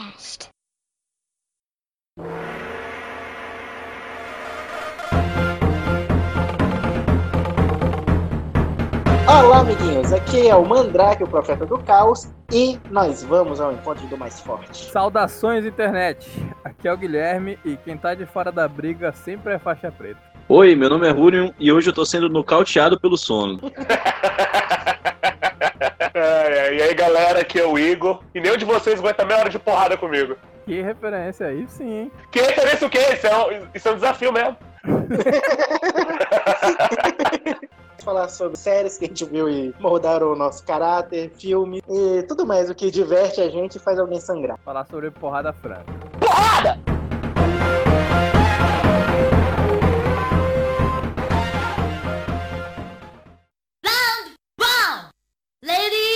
Outcast. Olá, amiguinhos. Aqui é o Mandrake, o Profeta do Caos, e nós vamos ao encontro do mais forte. Saudações, internet! Aqui é o Guilherme e quem tá de fora da briga sempre é faixa preta. Oi, meu nome é Rúnion e hoje eu tô sendo nocauteado pelo sono. É, e aí, galera, aqui é o Igor. E nenhum de vocês aguenta meia hora de porrada comigo. Que referência aí, sim, hein? Que referência o quê? Isso é um, isso é um desafio mesmo. Falar sobre séries que a gente viu e moldaram o nosso caráter, filme e tudo mais o que diverte a gente e faz alguém sangrar. Falar sobre porrada franca. Lady Go!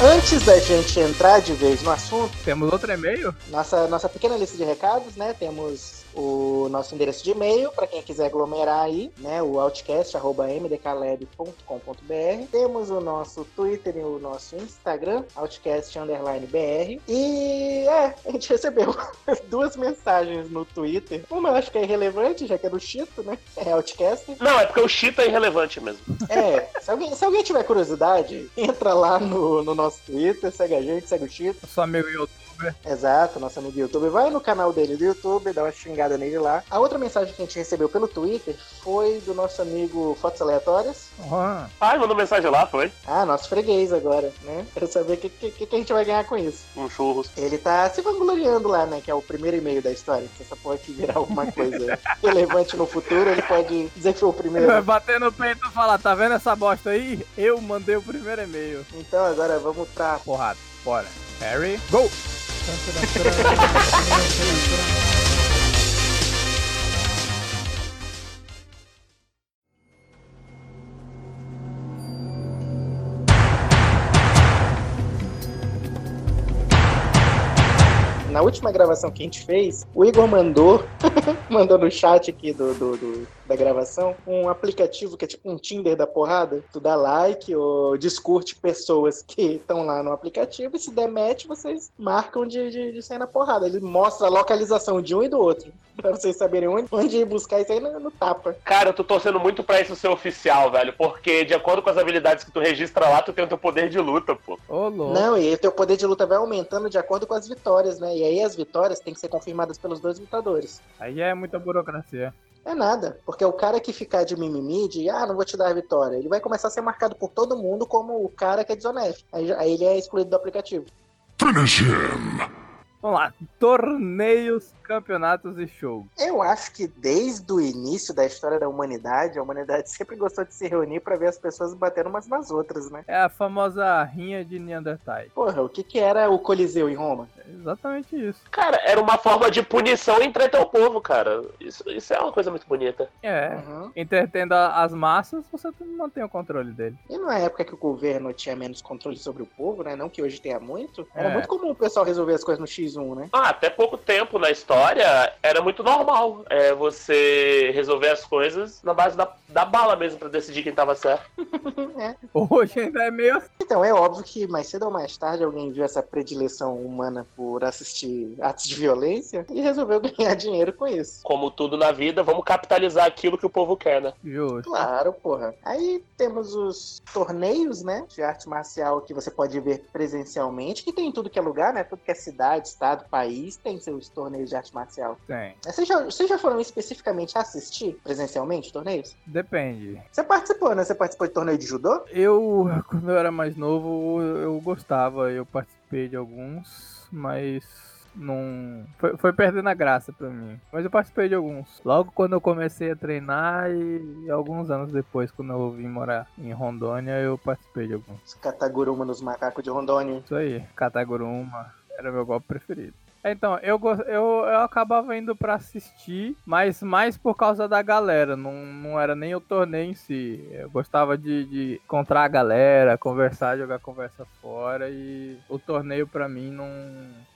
Antes da gente entrar de vez no assunto, Temos outro e-mail? nossa, nossa pequena lista de recados, né? Temos o nosso endereço de e-mail para quem quiser aglomerar aí, né? O outcast@mdklab.com.br. Temos o nosso Twitter e o nosso Instagram, outcast_br. E é, a gente recebeu duas mensagens no Twitter. Uma eu acho que é irrelevante, já que é do Chito, né? É Outcast. Não, é porque o Chita é irrelevante mesmo. É, se alguém, se alguém tiver curiosidade, entra lá no, no nosso Twitter, segue a gente, segue o Chito. Sou amigo youtuber. Exato, nosso amigo YouTube. Vai no canal dele do YouTube, dá uma xingada nele lá. A outra mensagem que a gente recebeu pelo Twitter foi do nosso amigo Fotos Aleatórias. Ah, Ai, mandou mensagem lá, foi? Ah, nosso freguês agora, né? Quero saber o que, que, que a gente vai ganhar com isso. Um churros. Ele tá se vangloriando lá, né? Que é o primeiro e-mail da história. Se essa porra aqui virar alguma coisa relevante no futuro, ele pode dizer que foi o primeiro. vai bater no peito e falar, tá vendo essa bosta aí? Eu mandei o primeiro e-mail. Então agora vamos pra Porrada, bora. Harry, go! Na última gravação que a gente fez, o Igor mandou, mandou no chat aqui do, do- do- da gravação, um aplicativo que é tipo um Tinder da porrada. Tu dá like ou discute pessoas que estão lá no aplicativo e se der match, vocês marcam de, de, de sair na porrada. Ele mostra a localização de um e do outro. Pra vocês saberem onde, onde ir buscar isso aí no, no tapa. Cara, eu tô torcendo muito pra isso ser oficial, velho. Porque de acordo com as habilidades que tu registra lá, tu tem o teu poder de luta, pô. Ô, louco. Não, e o teu poder de luta vai aumentando de acordo com as vitórias, né? E aí as vitórias têm que ser confirmadas pelos dois lutadores. Aí é muita burocracia. É nada, porque o cara que ficar de mimimi, de ah, não vou te dar a vitória, ele vai começar a ser marcado por todo mundo como o cara que é desonesto. Aí, aí ele é excluído do aplicativo. Vamos lá. Torneios, campeonatos e show. Eu acho que desde o início da história da humanidade, a humanidade sempre gostou de se reunir pra ver as pessoas batendo umas nas outras, né? É a famosa rinha de Neandertais. Porra, o que que era o Coliseu em Roma? É exatamente isso. Cara, era uma forma de punição e entreter o povo, cara. Isso, isso é uma coisa muito bonita. É. Uhum. Entretendo as massas, você mantém o controle dele. E na época que o governo tinha menos controle sobre o povo, né? Não que hoje tenha muito. Era É. muito comum o pessoal resolver as coisas no X1, né? Ah, até pouco tempo na história era muito normal é, você resolver as coisas na base da, da bala mesmo pra decidir quem tava certo. Hoje ainda é meio assim. Então, é óbvio que mais cedo ou mais tarde alguém viu essa predileção humana por assistir atos de violência e resolveu ganhar dinheiro com isso. Como tudo na vida, vamos capitalizar aquilo que o povo quer, né? justo. Claro, porra. Aí temos os torneios, né, de arte marcial que você pode ver presencialmente, que tem em tudo que é lugar, né, tudo que é cidade, estado, país, tem seus torneios de arte marcial. Tem. Vocês já, vocês já foram especificamente assistir presencialmente torneios? Depende. Você participou, né? Você participou de torneio de judô? Eu, quando eu era mais novo, eu gostava. Eu participei de alguns, mas não. Foi, foi perdendo a graça pra mim. Mas eu participei de alguns. Logo quando eu comecei a treinar e alguns anos depois, quando eu vim morar em Rondônia, eu participei de alguns. Os Kataguruma nos macacos de Rondônia. Isso aí, Kataguruma era meu golpe preferido. Então, eu, eu, eu acabava indo pra assistir, mas mais por causa da galera, não, não era nem o torneio em si. Eu gostava de, de encontrar a galera, conversar, jogar conversa fora e o torneio pra mim não,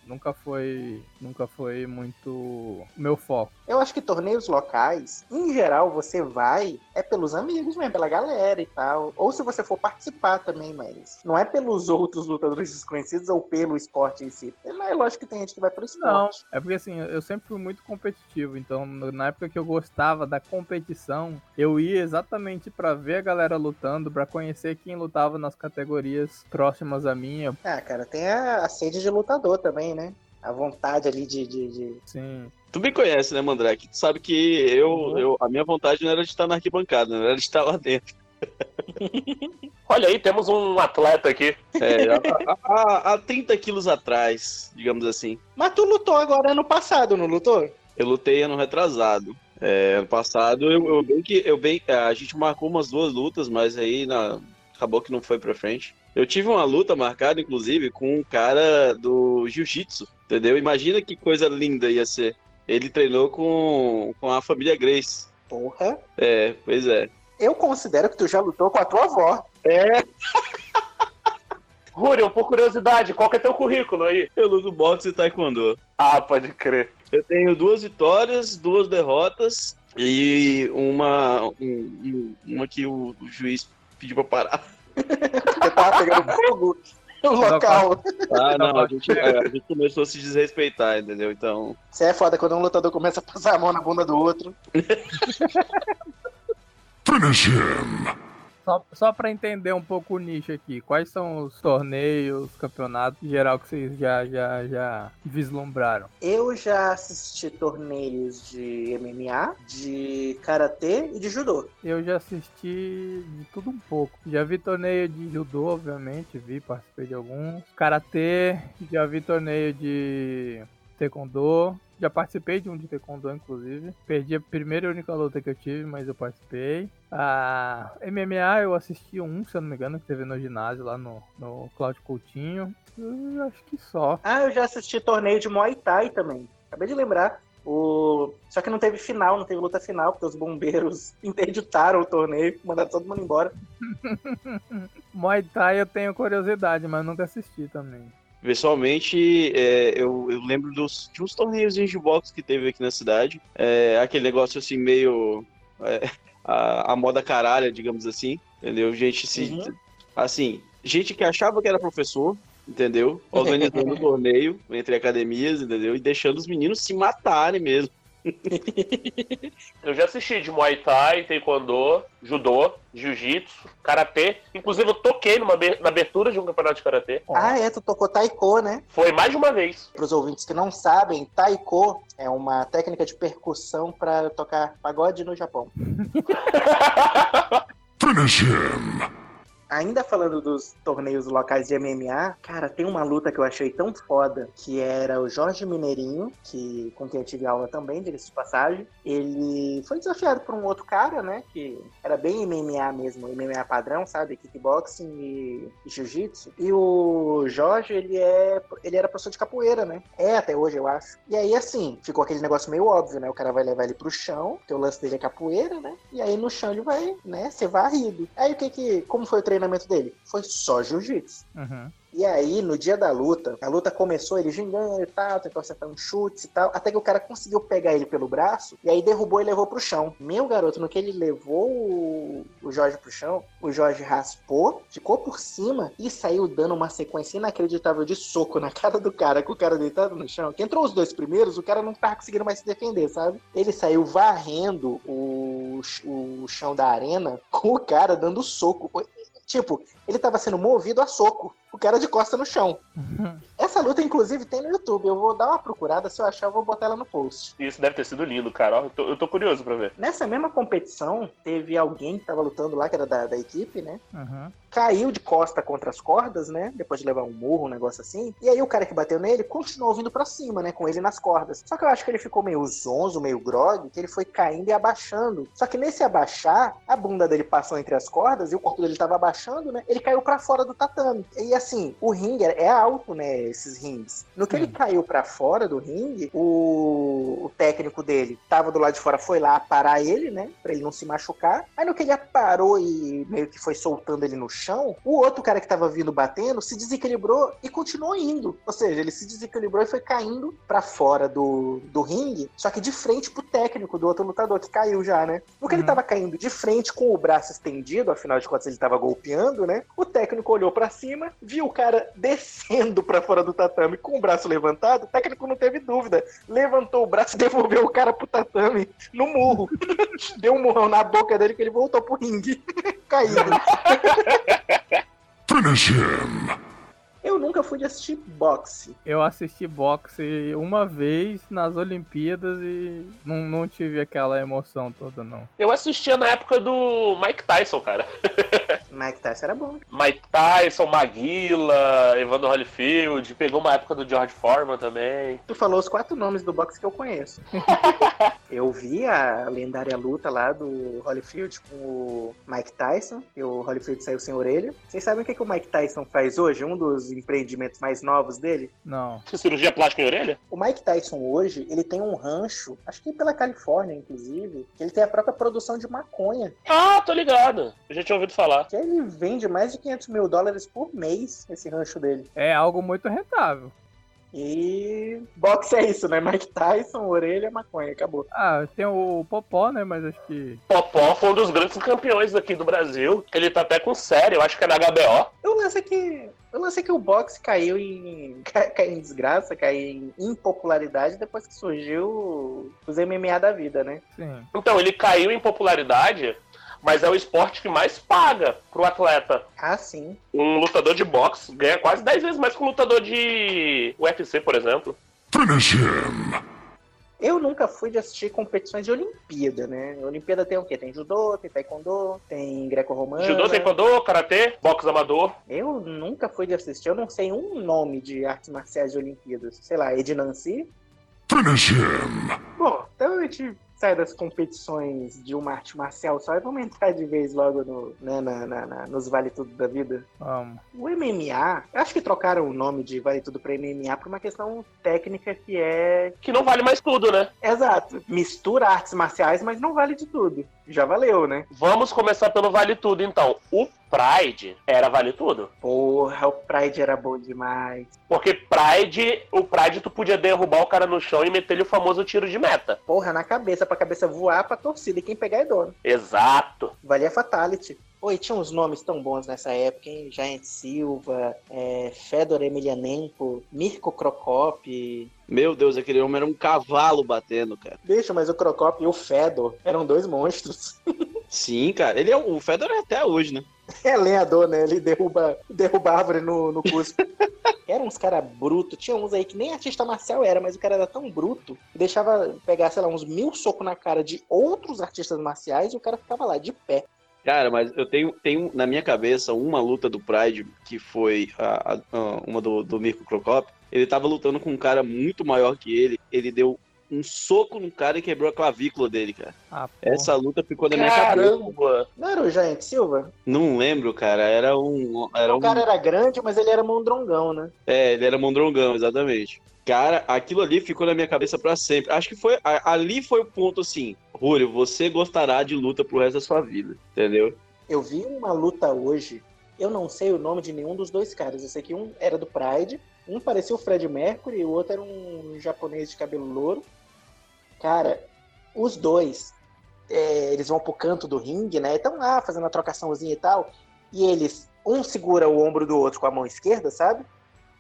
Nunca foi, nunca foi muito meu foco. Eu acho que torneios locais, em geral, você vai é pelos amigos mesmo, pela galera e tal. Ou se você for participar também, mas não é pelos outros lutadores desconhecidos ou pelo esporte em si. É lógico que tem gente que vai Não, esporte. é porque assim, eu sempre fui muito competitivo, então na época que eu gostava da competição, eu ia exatamente pra ver a galera lutando, pra conhecer quem lutava nas categorias próximas à minha. Ah, cara, tem a, a sede de lutador também, né? A vontade ali de. de, de- Sim. Tu me conhece, né, Mandrake? Tu sabe que eu, eu, a minha vontade não era de estar na arquibancada, não era de estar lá dentro. Olha aí, temos um atleta aqui. É, há, há- há 30 quilos atrás, digamos assim. Mas tu lutou agora ano passado, não lutou? Eu lutei ano retrasado. É, ano passado eu, eu bem que eu bem a gente marcou umas duas lutas, mas aí na, acabou que não foi pra frente. Eu tive uma luta marcada, inclusive, com um cara do jiu-jitsu, entendeu? Imagina que coisa linda ia ser. Ele treinou com, com a família Grace. Porra. É, pois é. Eu considero que tu já lutou com a tua avó. É, Rúrio, por curiosidade, qual que é teu currículo aí? eu luto boxe e taekwondo. Ah, pode crer. Eu tenho duas vitórias, duas derrotas e uma, um- um- uma que o, o juiz pediu pra parar. Porque tava pegando fogo no local. Ah, não, a gente, a gente começou a se desrespeitar, entendeu? Então, Você é foda quando um lutador começa a passar a mão na bunda do outro. Finish him. Só, só pra entender um pouco o nicho aqui, quais são os torneios, campeonatos em geral que vocês já, já, já vislumbraram? Eu já assisti torneios de MMA, de karatê e de judô. Eu já assisti de tudo um pouco. Já vi torneio de judô, obviamente, vi, participei de alguns. Karatê, já vi torneio de taekwondo. Já participei de um de taekwondo, inclusive. Perdi a primeira e única luta que eu tive, mas eu participei. A MMA eu assisti um, se eu não me engano, que teve no ginásio lá no, no Cláudio Coutinho. Eu acho que só. Ah, eu já assisti torneio de Muay Thai também. Acabei de lembrar. O... Só que não teve final, não teve luta final, porque os bombeiros interditaram o torneio, mandaram todo mundo embora. Muay Thai eu tenho curiosidade, mas nunca assisti também. Pessoalmente, é, eu, eu lembro dos, de uns torneios de boxe que teve aqui na cidade. É, aquele negócio assim, meio. é, a, a moda caralha, digamos assim. Entendeu? Gente se. Uhum. Assim, gente que achava que era professor, entendeu? Organizando o torneio entre academias, entendeu? E deixando os meninos se matarem mesmo. Eu já assisti de Muay Thai, Taekwondo, Judô, Jiu-Jitsu, Karatê. Inclusive, eu toquei numa, na abertura de um campeonato de Karatê. Ah, é, tu tocou taiko, né? Foi mais de uma vez. Para os ouvintes que não sabem, taiko é uma técnica de percussão para tocar pagode no Japão. Finish him. Ainda falando dos torneios locais de MMA, cara, tem uma luta que eu achei tão foda, que era o Jorge Mineirinho, que com quem eu tive aula também, diga-se de passagem. Ele foi desafiado por um outro cara, né, que era bem MMA mesmo, MMA padrão, sabe, kickboxing e, e jiu-jitsu. E o Jorge, ele é, ele era professor de capoeira, né? É até hoje, eu acho. E aí, assim, ficou aquele negócio meio óbvio, né? O cara vai levar ele pro chão, porque o lance dele é capoeira, né? E aí no chão ele vai, né, ser varrido. Aí o que que, como foi o treinamento dele? Foi só jiu-jitsu. Uhum. E aí, no dia da luta, a luta começou, ele gingando e tal, tentou acertar uns chutes e tal, até que o cara conseguiu pegar ele pelo braço, e aí derrubou e levou pro chão. Meu garoto, no que ele levou o, o Jorge pro chão, o Jorge raspou, ficou por cima e saiu dando uma sequência inacreditável de soco na cara do cara, com o cara deitado no chão. Que entrou os dois primeiros, o cara não tava conseguindo mais se defender, sabe? Ele saiu varrendo o, o chão da arena com o cara dando soco. Tipo, ele tava sendo movido a soco. O cara de costa no chão. Essa luta, inclusive, tem no YouTube. Eu vou dar uma procurada. Se eu achar, eu vou botar ela no post. Isso deve ter sido lindo, cara. Eu tô, eu tô curioso pra ver. Nessa mesma competição, teve alguém que tava lutando lá, que era da, da equipe, né? Uhum. Caiu de costa contra as cordas, né? Depois de levar um murro, um negócio assim. E aí o cara que bateu nele continuou vindo pra cima, né? Com ele nas cordas. Só que eu acho que ele ficou meio zonzo, meio grog, que ele foi caindo e abaixando. Só que nesse abaixar, a bunda dele passou entre as cordas e o corpo dele tava abaixando, né? Ele caiu pra fora do tatame. E assim, o ringue é alto, né? Esses rings. No que ele caiu pra fora do ringue, o, o técnico dele tava do lado de fora, foi lá parar ele, né? Pra ele não se machucar. Aí no que ele parou e meio que foi soltando ele no chão, o outro cara que tava vindo batendo se desequilibrou e continuou indo. Ou seja, ele se desequilibrou e foi caindo pra fora do, do ringue, só que de frente pro técnico do outro lutador, que caiu já, né? Porque ele Uhum. tava caindo de frente com o braço estendido, afinal de contas ele tava golpeando, né? O técnico olhou pra cima, viu o cara descendo pra fora do tatame com o braço levantado, o técnico não teve dúvida. Levantou o braço e devolveu o cara pro tatame no murro. Deu um murrão na boca dele que ele voltou pro ringue. Caído. Finish him. Eu nunca fui de assistir boxe. Eu assisti boxe uma vez nas Olimpíadas e não, não tive aquela emoção toda, não. Eu assistia na época do Mike Tyson, cara. Mike Tyson era bom. Mike Tyson, Maguila, Evander Holyfield, pegou uma época do George Foreman também. Tu falou os quatro nomes do boxe que eu conheço. eu vi a lendária luta lá do Holyfield com o Mike Tyson, e o Holyfield saiu sem orelha. Vocês sabem o que, que o Mike Tyson faz hoje? Um dos empreendimentos mais novos dele? Não. Cirurgia plástica em orelha? O Mike Tyson hoje, ele tem um rancho, acho que pela Califórnia, inclusive, que ele tem a própria produção de maconha. Ah, tô ligado. Eu já tinha ouvido falar. Que ele vende mais de 500 mil dólares por mês, esse rancho dele. É algo muito rentável. E boxe é isso, né? Mike Tyson, orelha, maconha, acabou. Ah, tem o Popó, né? Mas acho que. Popó foi um dos grandes campeões aqui do Brasil. Ele tá até com série, eu acho que é na HBO. Eu lance é que. Eu lance é que o boxe caiu em. ca- caiu em desgraça, caiu em impopularidade depois que surgiu os MMA da vida, né? Sim. Então, ele caiu em popularidade, mas é o esporte que mais paga pro atleta. Ah, sim. Um lutador de boxe ganha quase 10 vezes mais que um lutador de UFC, por exemplo. Finish him. Eu nunca fui de assistir competições de Olimpíada, né? Olimpíada tem o quê? Tem judô, tem taekwondo, tem greco-romano. Judô, taekwondo, karatê, boxe amador. Eu nunca fui de assistir, eu não sei um nome de artes marciais de Olimpíadas. Sei lá, Ednancy. Finish him. Bom, então a gente sai das competições de uma arte marcial só e vamos entrar de vez logo no, né, na, na- na- nos Vale Tudo da Vida. Vamos. O MMA, eu acho que trocaram o nome de Vale Tudo pra MMA por uma questão técnica que é. Que não vale mais tudo, né? Exato. Mistura artes marciais, mas não vale de tudo. Já valeu, né? Vamos começar pelo vale tudo, então. O Pride era vale tudo. Porra, o Pride era bom demais. Porque Pride, o Pride tu podia derrubar o cara no chão e meter-lhe o famoso tiro de meta. Porra, na cabeça, pra cabeça voar pra torcida. E quem pegar é dono. Exato. Valia Fatality. Oi, tinha uns nomes tão bons nessa época, hein? Giant Silva, é, Fedor Emelianenko, Mirko Krokop. Meu Deus, aquele homem era um cavalo batendo, cara. Bicho, mas o Krokop e o Fedor eram dois monstros. Sim, cara. Ele é o Fedor é até hoje, né? É lenhador, né? Ele derruba, derruba árvore no, no cuspe. Eram uns caras brutos. Tinha uns aí que nem artista marcial era, mas o cara era tão bruto que deixava pegar, sei lá, uns mil socos na cara de outros artistas marciais e o cara ficava lá, de pé. Cara, mas eu tenho, tenho na minha cabeça uma luta do Pride que foi a, a- a- uma do, do Mirko Krokop. Ele tava lutando com um cara muito maior que ele. Ele deu um soco no cara e quebrou a clavícula dele, cara. Ah. Essa luta ficou na minha cabeça. Caramba! Não era o Giant Silva? Não lembro, cara. Era um. Era o um cara era grande, mas ele era mondrongão, né? É, ele era mondrongão, exatamente. Cara, aquilo ali ficou na minha cabeça pra sempre. Acho que foi. ali foi o ponto assim. Rúlio, você gostará de luta pro resto da sua vida, entendeu? Eu vi uma luta hoje, eu não sei o nome de nenhum dos dois caras. Eu sei que um era do Pride, um parecia o Fred Mercury e o outro era um japonês de cabelo louro. Cara, os dois, é, eles vão pro canto do ringue, né? Estão lá fazendo a trocaçãozinha e tal. E eles, um segura o ombro do outro com a mão esquerda, sabe?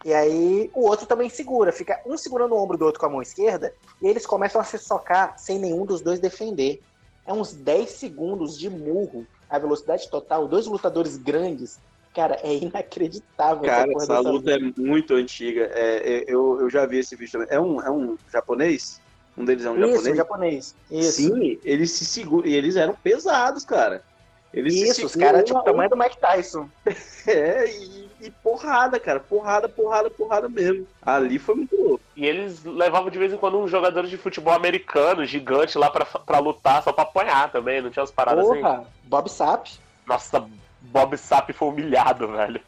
E aí o outro também segura, fica um segurando o ombro do outro com a mão esquerda, e eles começam a se socar sem nenhum dos dois defender. É uns 10 segundos de murro a velocidade total, dois lutadores grandes. Cara, é inacreditável. Cara, essa dessa luta é muito antiga. É, é, eu, eu já vi esse vídeo também. É um, é um japonês? Um deles é um Isso, japonês? japonês. Isso. Sim, eles se seguram. E eles eram pesados, cara. Eles se Isso, os seguram caras, tipo, um- tamanho do Mike Tyson. É, e, e porrada, cara. Porrada, porrada, porrada mesmo. Ali foi muito louco. E eles levavam de vez em quando uns jogadores de futebol americano, gigante, lá pra, pra lutar, só pra apanhar também, não tinha umas paradas assim? Porra, Bob Sapp. Nossa, Bob Sapp foi humilhado, velho.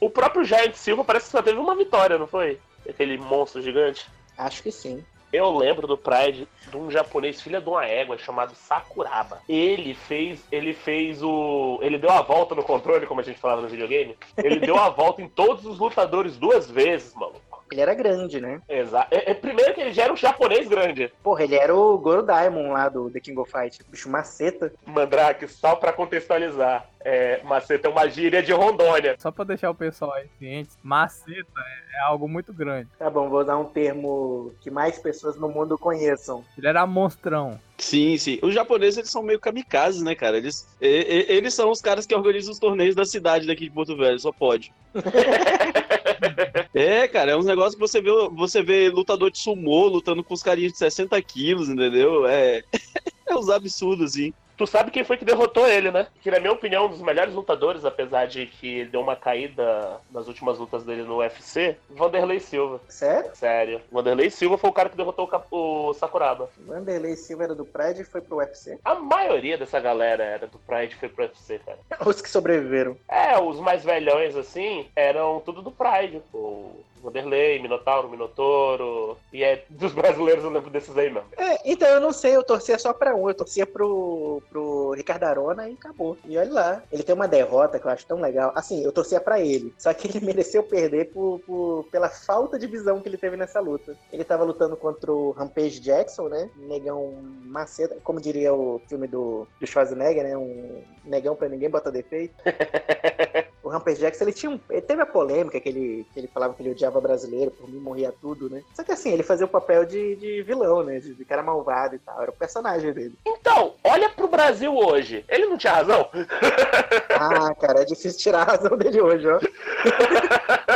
o próprio Giant Silva parece que só teve uma vitória, não foi? Aquele monstro gigante. Acho que sim. Eu lembro do Pride de um japonês filha de uma égua chamado Sakuraba. Ele fez, ele fez o, ele deu a volta no controle, como a gente falava no videogame. Ele deu a volta em todos os lutadores duas vezes, maluco. Ele era grande, né? Exato. É, é, primeiro que ele já era um japonês grande. Porra, ele era o Goro Diamond lá do The King of Fight. Bicho maceta. Mandrake, só pra contextualizar. É, maceta é uma gíria de Rondônia. Só pra deixar o pessoal aí ciente, maceta é, é algo muito grande. Tá bom, vou dar um termo que mais pessoas no mundo conheçam. Ele era monstrão. Sim, sim. Os japoneses, eles são meio kamikazes, né, cara? Eles, e- e- eles são os caras que organizam os torneios da cidade daqui de Porto Velho, só pode. é, cara, é uns negócios que você vê, você vê lutador de sumô lutando com os carinhas de 60 quilos, entendeu? É, é uns absurdos, assim. Tu sabe quem foi que derrotou ele, né? Que, na minha opinião, um dos melhores lutadores, apesar de que ele deu uma caída nas últimas lutas dele no UFC, Vanderlei Silva. Sério? Sério. Vanderlei Silva foi o cara que derrotou o, o Sakuraba. Vanderlei Silva era do Pride e foi pro UFC. A maioria dessa galera era do Pride e foi pro UFC, cara. Os que sobreviveram. É, os mais velhões, assim, eram tudo do Pride. O Vanderlei, Minotauro, Minotouro. E é dos brasileiros eu lembro desses aí mesmo. É, então eu não sei, eu torcia só pra um. Eu torcia pro, pro Ricardo Arona e acabou. E olha lá. Ele tem uma derrota que eu acho tão legal. Assim, eu torcia pra ele. Só que ele mereceu perder por, por- pela falta de visão que ele teve nessa luta. Ele tava lutando contra o Rampage Jackson, né? Negão maceta, como diria o filme do, do Schwarzenegger, né? Um negão pra ninguém bota defeito. O Rampage Jackson, ele tinha um, ele teve a polêmica que ele, que ele falava que ele odiava brasileiro, por mim morria tudo, né? Só que assim, ele fazia o papel de, de vilão, né? De, de cara malvado e tal. Era o personagem dele. Então, olha pro Brasil hoje. Ele não tinha razão? Ah, cara, é difícil tirar a razão dele hoje, ó.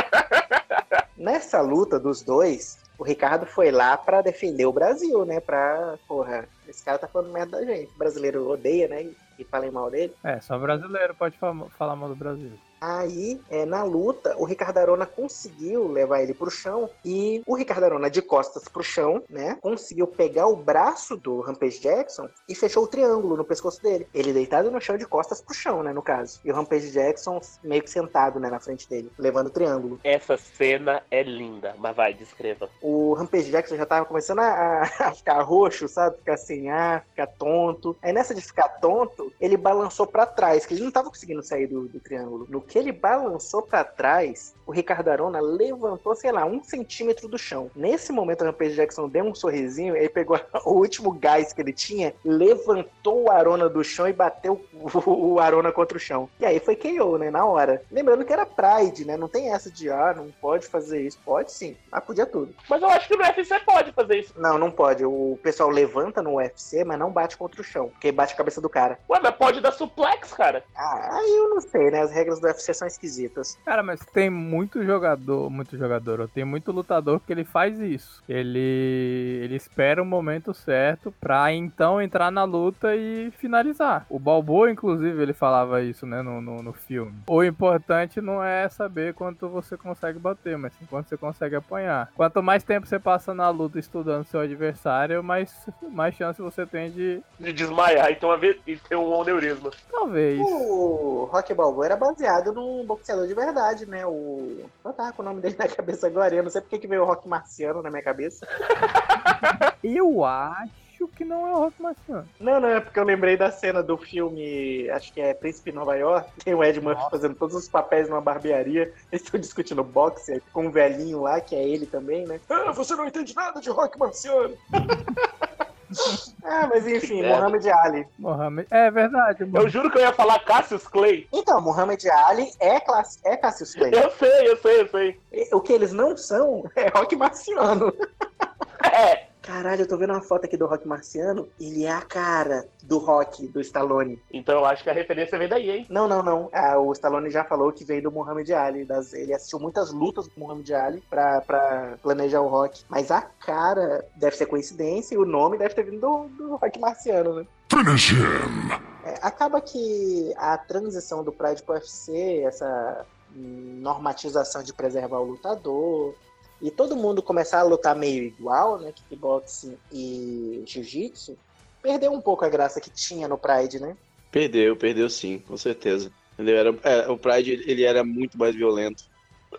Nessa luta dos dois, o Ricardo foi lá pra defender o Brasil, né? Pra, porra, esse cara tá falando merda da gente. O brasileiro odeia, né? E, falem mal dele. É, só brasileiro pode falar mal do Brasil. Aí, é, na luta, o Ricardo Arona conseguiu levar ele pro chão e o Ricardo Arona, de costas pro chão, né, conseguiu pegar o braço do Rampage Jackson e fechou o triângulo no pescoço dele. Ele deitado no chão, de costas pro chão, né, no caso. E o Rampage Jackson meio que sentado, né, na frente dele, levando o triângulo. Essa cena é linda, mas vai, descreva. O Rampage Jackson já tava começando a, a ficar roxo, sabe? Ficar sem ar, ficar tonto. Aí nessa de ficar tonto, ele balançou pra trás, que ele não tava conseguindo sair do, do triângulo. No que ele balançou pra trás, o Ricardo Arona levantou, sei lá, um centímetro do chão. Nesse momento, o Rampage Jackson deu um sorrisinho, ele pegou o último gás que ele tinha, levantou o Arona do chão e bateu o, Arona contra o chão. E aí foi KO, né? Na hora. Lembrando que era Pride, né? Não tem essa de, ah, não pode fazer isso. Pode sim, mas podia tudo. Mas eu acho que no UFC pode fazer isso. Não, não pode. O pessoal levanta no UFC, mas não bate contra o chão, porque bate a cabeça do cara. Ué, mas pode dar suplex, cara. Ah, aí eu não sei, né? As regras do UFC são esquisitas. Cara, mas tem muito jogador, muito jogador, tem muito lutador que ele faz isso. Ele ele espera o momento certo pra então entrar na luta e finalizar. O Balboa, inclusive, ele falava isso, né, no, no, no filme. O importante não é saber quanto você consegue bater, mas sim quanto você consegue apanhar. Quanto mais tempo você passa na luta estudando seu adversário, mais, mais chance você tem de. De desmaiar e ter, uma e ter um aneurisma. Talvez. O Rock Balboa era baseado num boxeador de verdade, né? O. Eu tava com o nome dele na cabeça agora, eu não sei porque que veio o Rock Marciano na minha cabeça. Eu acho que não é o Rock Marciano. Não, não, é porque eu lembrei da cena do filme, acho que é Príncipe Nova York, tem o Ed Murphy fazendo todos os papéis numa barbearia, eles estão discutindo boxe, com um velhinho lá, que é ele também, né? Ah, você não entende nada de Rock Marciano. ah, mas enfim, É. Muhammad Ali. Mohamed. É verdade, Eu juro que eu ia falar Cassius Clay. Então, Muhammad Ali é, classe, é Cassius Clay. Eu sei, eu sei, eu sei. O que eles não são é Rock Marciano. É, Caralho, eu tô vendo uma foto aqui do Rock Marciano. Ele é a cara do Rock, do Stallone. então eu acho que a referência vem daí, hein? Não, não, não. Ah, o Stallone já falou que veio do Muhammad Ali. das- ele assistiu muitas lutas do Muhammad Ali pra, pra planejar o Rock. Mas a cara deve ser coincidência e o nome deve ter vindo do, do Rock Marciano, né? Finish him. É, acaba que a transição do Pride pro UFC, essa normatização de preservar o lutador, e todo mundo começar a lutar meio igual, né? Kickboxing e jiu-jitsu, perdeu um pouco a graça que tinha no Pride, né? Perdeu, perdeu sim, com certeza. Entendeu? Era, é, o Pride ele era muito mais violento.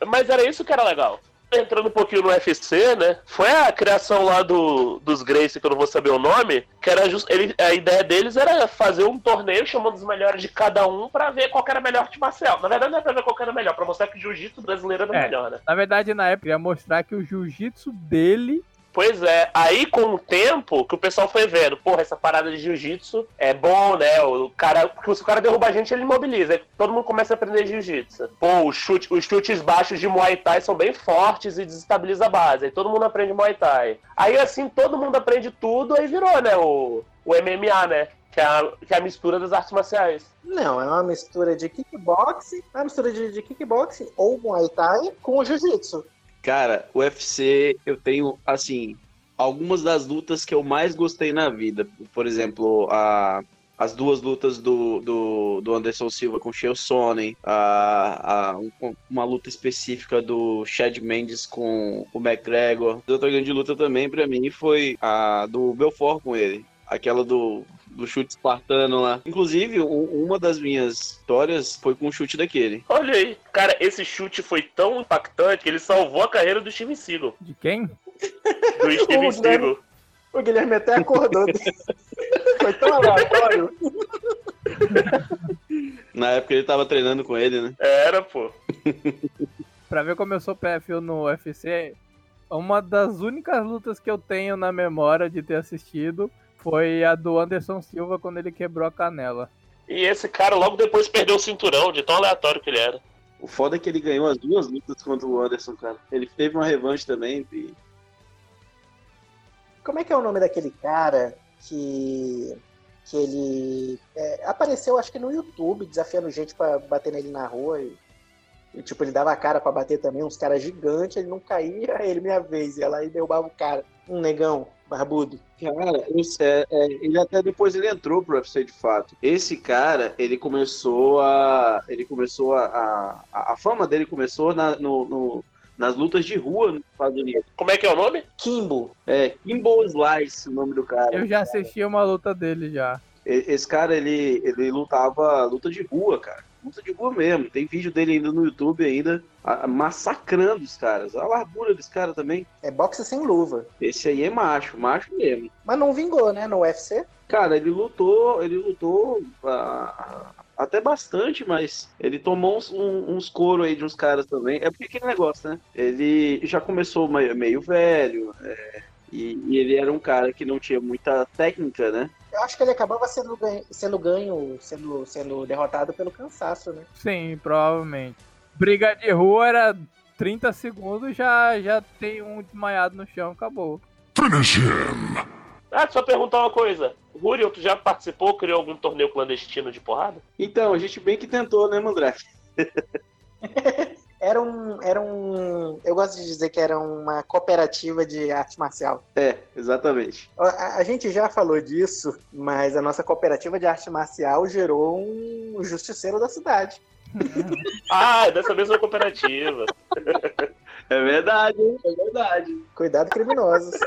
Mas era isso que era legal. Entrando um pouquinho no UFC, né? Foi a criação lá do, dos Gracie, que eu não vou saber o nome, que era just, ele, a ideia deles era fazer um torneio chamando os melhores de cada um pra ver qual que era melhor arte marcial. Na verdade, não é pra ver qual que era melhor, pra mostrar que o jiu-jitsu brasileiro era É. melhor, né? Na verdade, na época, ia mostrar que o jiu-jitsu dele. Pois é, aí com o tempo que o pessoal foi vendo, porra, essa parada de jiu-jitsu é bom, né? O cara, porque se o cara derruba a gente, ele imobiliza. Todo mundo começa a aprender jiu-jitsu. Pô, os, chute, os chutes baixos de Muay Thai são bem fortes e desestabiliza a base. Aí todo mundo aprende Muay Thai. Aí assim, todo mundo aprende tudo, aí virou, né? O, o MMA, né? Que é, a, que é a mistura das artes marciais. Não, é uma mistura de kickboxing, é uma mistura de, de kickboxing ou Muay Thai com jiu-jitsu. Cara, o UFC, eu tenho, assim, algumas das lutas que eu mais gostei na vida. Por exemplo, a, as duas lutas do, do, do Anderson Silva com o Chael Sonnen, a, a, um- uma luta específica do Chad Mendes com o McGregor. Outra grande luta também, pra mim, foi a do Belfort com ele. Aquela do, do chute espartano lá. Inclusive, uma das minhas histórias foi com o chute daquele. Olha aí, cara, esse chute foi tão impactante que ele salvou a carreira do Steven Seagal. De quem? Do Steven O Seagal. O Guilherme até acordou. Foi tão aleatório. Na época ele tava treinando com ele, né? Era, pô. Pra ver como eu sou PFU no UFC, uma das únicas lutas que eu tenho na memória de ter assistido foi a do Anderson Silva quando ele quebrou a canela. E esse cara logo depois perdeu o cinturão, de tão aleatório que ele era. O foda é que ele ganhou as duas lutas contra o Anderson, cara. Ele teve uma revanche também. E... Como é que é o nome daquele cara que que ele é, apareceu, acho que no YouTube, desafiando gente pra bater nele na rua e, e, tipo ele dava a cara pra bater também, uns caras gigantes, ele não caía, ele minha vez, ia lá e derrubava o cara, um negão barbudo. Cara, eu sei, é, ele até depois ele entrou pro UFC de fato. Esse cara, ele começou a. Ele começou a. A, a fama dele começou na, no, no- nas lutas de rua nos Estados Unidos. Como é que é o nome? Kimbo, É, Kimbo Slice, o nome do cara. Eu já assisti uma luta dele já. Esse cara, ele, ele lutava luta de rua, cara. Luta de rua mesmo. Tem vídeo dele ainda no YouTube ainda, massacrando os caras. A largura desse cara também. é boxe sem luva. Esse aí é macho, macho mesmo. Mas não vingou, né, no UFC? Cara, ele lutou, ele lutou ah, até bastante, mas ele tomou uns, um- uns couro aí de uns caras também. É porque aquele negócio, né? Ele já começou meio, meio velho, é, e, e ele era um cara que não tinha muita técnica, né? Eu acho que ele acabava sendo ganho, sendo, ganho, sendo, sendo derrotado pelo cansaço, né? Sim, provavelmente. Briga de rua era 30 segundos, já, já tem um desmaiado no chão, acabou. Finish him. Ah, só perguntar uma coisa. Ruriel, tu já participou, criou algum torneio clandestino de porrada? Então, a gente bem que tentou, né, Mandré? Era um, era um. Eu gosto de dizer que era uma cooperativa de arte marcial. É, exatamente. A, a gente já falou disso, mas a nossa cooperativa de arte marcial gerou um justiceiro da cidade. Ah, é dessa mesma cooperativa. É verdade, hein? é verdade. Cuidado, criminosos.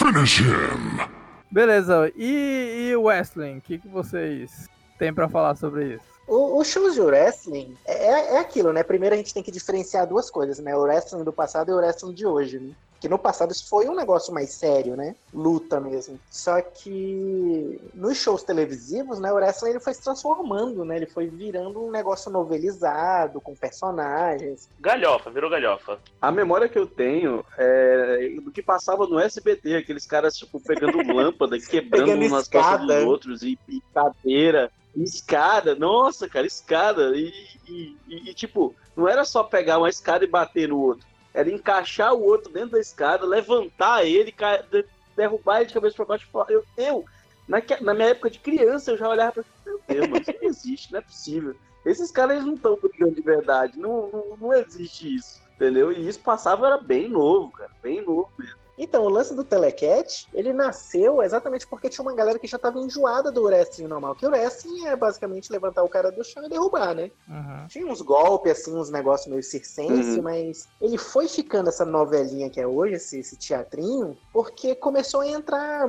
Finish him. Beleza, e, e o wrestling? O que, que vocês têm pra falar sobre isso? O- Os shows de wrestling é, é aquilo, né? Primeiro a gente tem que diferenciar duas coisas, né? O wrestling do passado e o wrestling de hoje, né? Que no passado isso foi um negócio mais sério, né? Luta mesmo. Só que nos shows televisivos, né? O wrestling ele foi se transformando, né? Ele foi virando um negócio novelizado, com personagens. Galhofa, virou galhofa. A memória que eu tenho é do que passava no SBT, aqueles caras, tipo, pegando lâmpada, quebrando Pegando nas costas escada. dos outros, e, e cadeira, e escada, nossa, cara, escada. E, e- e- tipo, não era só pegar uma escada e bater no outro, era encaixar o outro dentro da escada, levantar ele, derrubar ele de cabeça pra baixo eu, eu naque- na minha época de criança, eu já olhava pra meu Deus, mano, isso não existe, não é possível. Esses caras eles não estão brigando de verdade, não, não, não existe isso, entendeu? E isso passava era bem novo, cara, bem novo mesmo. Então, o lance do Telecat, ele nasceu exatamente porque tinha uma galera que já tava enjoada do wrestling normal. Que o wrestling é basicamente levantar o cara do chão e derrubar, né? Uhum. Tinha uns golpes, assim, uns negócios meio circense, Uhum. mas ele foi ficando essa novelinha que é hoje, esse, esse teatrinho, porque começou a entrar,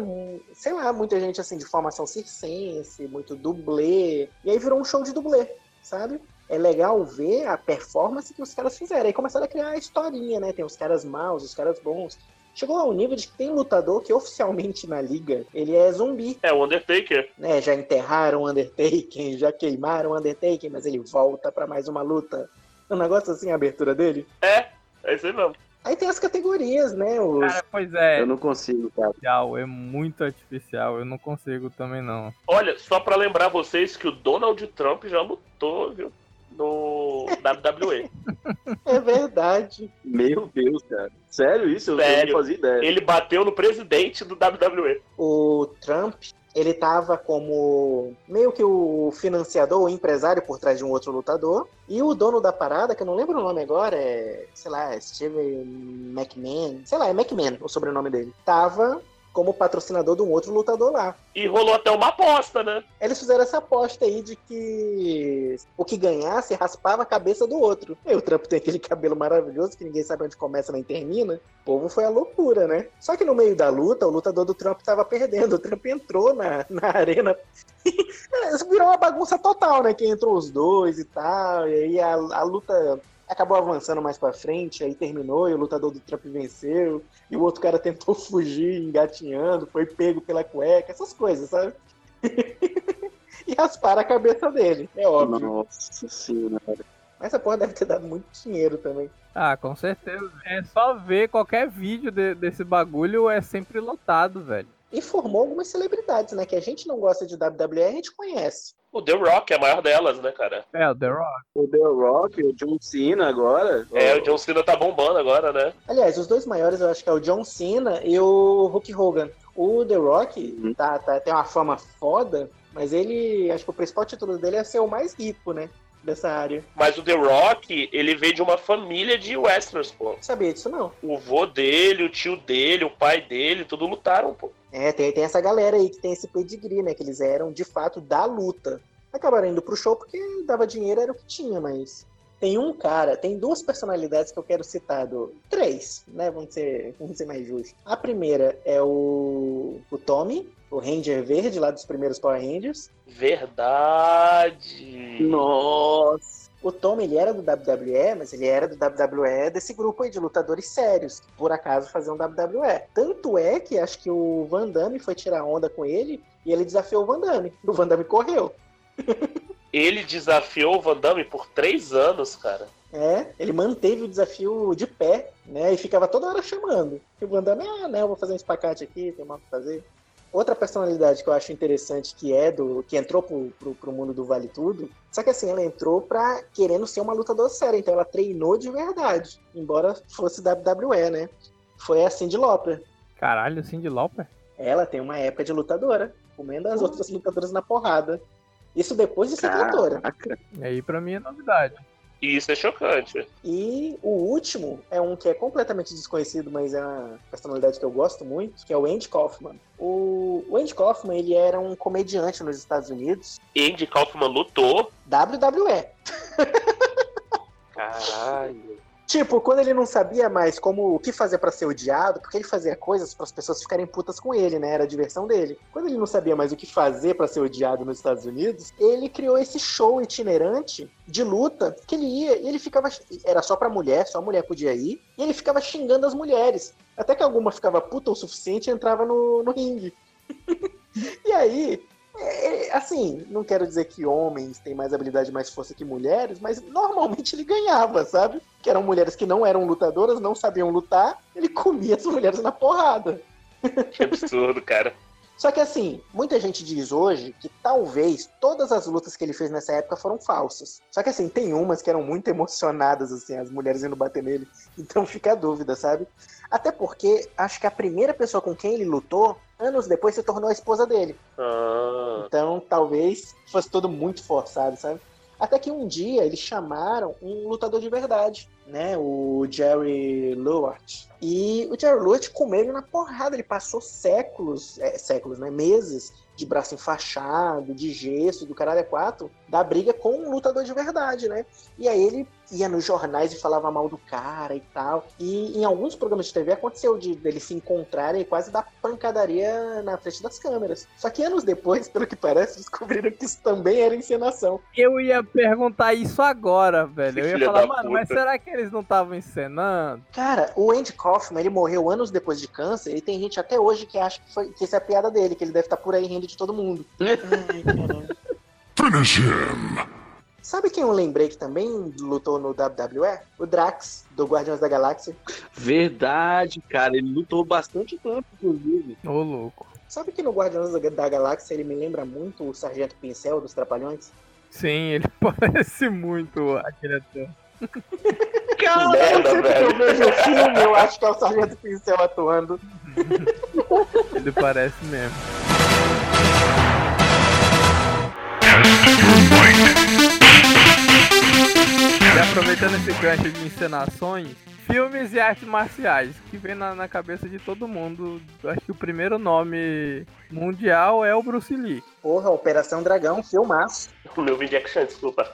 sei lá, muita gente, assim, de formação circense, muito dublê, e aí virou um show de dublê, sabe? é legal ver a performance que os caras fizeram. Aí começaram a criar a historinha, né? Tem os caras maus, os caras bons. Chegou ao nível de que tem lutador que oficialmente na liga ele é zumbi. É o Undertaker. Né? Já enterraram o Undertaker, já queimaram o Undertaker, mas ele volta pra mais uma luta. Um negócio assim, a abertura dele. É, é isso aí mesmo. Aí tem as categorias, né? Os... Cara, pois é, Eu não consigo, cara. artificial, é muito artificial. Eu não consigo também, não. Olha, só pra lembrar vocês que o Donald Trump já lutou, viu? No WWE. É verdade. Meu Deus, cara. Sério isso? Eu Sério. não fazia ideia. Ele bateu no presidente do WWE. O Trump, ele tava como meio que o financiador, o empresário por trás de um outro lutador. E o dono da parada, que eu não lembro o nome agora, é, sei lá, Steve McMahon. Sei lá, é McMahon o sobrenome dele. Tava como patrocinador de um outro lutador lá. E rolou até uma aposta, né? Eles fizeram essa aposta aí de que o que ganhasse raspava a cabeça do outro. E o Trump tem aquele cabelo maravilhoso que ninguém sabe onde começa nem termina. O povo foi a loucura, né? Só que no meio da luta, o lutador do Trump tava perdendo. O Trump entrou na, na arena. Virou uma bagunça total, né? Que entrou os dois e tal. E aí a, a luta acabou avançando mais pra frente, aí terminou e o lutador do Trump venceu. E o outro cara tentou fugir, engatinhando, foi pego pela cueca, essas coisas, sabe? e rasparam a cabeça dele, é óbvio. Nossa senhora. Mas essa porra deve ter dado muito dinheiro também. Ah, com certeza. É só ver qualquer vídeo de- desse bagulho, é sempre lotado, velho. E formou algumas celebridades, né? Que a gente não gosta de WWE, a gente conhece. O The Rock é a maior delas, né, cara? É, o The Rock. O The Rock, o John Cena agora. É, o John Cena tá bombando agora, né? Aliás, os dois maiores eu acho que é o John Cena e o Hulk Hogan. O The Rock Uhum. tá, tá- tem uma fama foda, mas ele. Acho que o principal título dele é ser o mais rico, né? Dessa área. Mas o The Rock, ele veio de uma família de wrestlers, pô. Não sabia disso, não. O vô dele, o tio dele, o pai dele, tudo lutaram, pô. É, tem, tem essa galera aí que tem esse pedigree, né? Que eles eram de fato da luta. Acabaram indo pro show porque dava dinheiro, era o que tinha, mas. Tem um cara, tem duas personalidades que eu quero citar, do, três, né? Vamos ser, vamos ser mais justos. A primeira é o, o Tommy, o Ranger Verde, lá dos primeiros Power Rangers. Verdade. Nossa. O Tommy, ele era do WWE, mas ele era do WWE desse grupo aí de lutadores sérios, que por acaso faziam WWE. Tanto é que acho que o Van Damme foi tirar onda com ele e ele desafiou o Van Damme. O Van Damme correu. Ele desafiou o Van Damme por três anos, cara. É, ele manteve o desafio de pé, né? E ficava toda hora chamando. E o Van Damme, ah, não, eu vou fazer um espacate aqui, tem mal pra fazer. Outra personalidade que eu acho interessante que é do. que entrou pro, pro, pro mundo do Vale Tudo. Só que assim, ela entrou pra querendo ser uma lutadora séria, então ela treinou de verdade. Embora fosse WWE, né? Foi a Cindy Lauper. Caralho, Cindy Lauper? Ela tem uma época de lutadora, comendo as outras lutadoras na porrada. Isso depois de ser cantora. Caraca. E aí pra mim é novidade. E isso é chocante. E o último é um que é completamente desconhecido, mas é uma personalidade que eu gosto muito, que é o Andy Kaufman. O, o Andy Kaufman, ele era um comediante nos Estados Unidos, Andy Kaufman lutou. WWE. Caralho. Tipo, quando ele não sabia mais como o que fazer pra ser odiado, porque ele fazia coisas para as pessoas ficarem putas com ele, né? Era a diversão dele. Quando ele não sabia mais o que fazer pra ser odiado nos Estados Unidos, ele criou esse show itinerante de luta que ele ia e ele ficava era só pra mulher, só a mulher podia ir, e ele ficava xingando as mulheres, até que alguma ficava puta o suficiente e entrava no, no ringue. e aí, é, é, assim, não quero dizer que homens têm mais habilidade e mais força que mulheres, mas normalmente ele ganhava, sabe? Que eram mulheres que não eram lutadoras, não sabiam lutar, ele comia as mulheres na porrada. Que absurdo, cara. Só que assim, muita gente diz hoje que talvez todas as lutas que ele fez nessa época foram falsas. Só que assim, tem umas que eram muito emocionadas, assim, as mulheres indo bater nele. Então fica a dúvida, sabe? Até porque acho que a primeira pessoa com quem ele lutou, anos depois, se tornou a esposa dele. Ah, Então talvez fosse tudo muito forçado, sabe? Até que um dia eles chamaram um lutador de verdade, né? O Jerry Lewart. E o Jerry Lewart comeu ele na porrada. Ele passou séculos, é, séculos, né? Meses de braço enfaixado, de gesso, do caralho é quatro, da briga com um lutador de verdade, né? E aí ele ia nos jornais e falava mal do cara e tal. E em alguns programas de TV aconteceu de eles se encontrarem e quase dar pancadaria na frente das câmeras. Só que anos depois, pelo que parece, descobriram que isso também era encenação. Eu ia perguntar isso agora, velho. Eu ia falar, mano, puta." mas será que eles não estavam encenando? Cara, o Andy Kaufman, ele morreu anos depois de câncer e tem gente até hoje que acha que, foi, que isso é a piada dele, que ele deve estar por aí rindo de todo mundo. Ai, caramba. Finish him. Sabe quem eu lembrei que também lutou no WWE? O Drax, do Guardiões da Galáxia. Verdade, cara. Ele lutou bastante tempo, inclusive. Ô, louco. Sabe que no Guardiões da- Galáxia ele me lembra muito o Sargento Pincel dos Trapalhões? Sim, ele parece muito aquele ator. Cara, merda, sempre que eu velho. vejo o filme, eu acho que é o Sargento Pincel atuando. Ele parece mesmo. E aproveitando esse gancho de encenações, filmes e artes marciais, que vem na, na cabeça de todo mundo. Eu Acho que o primeiro nome mundial é o Bruce Lee. Porra, Operação Dragão, filmaço. O meu vídeo Jack Chan, desculpa.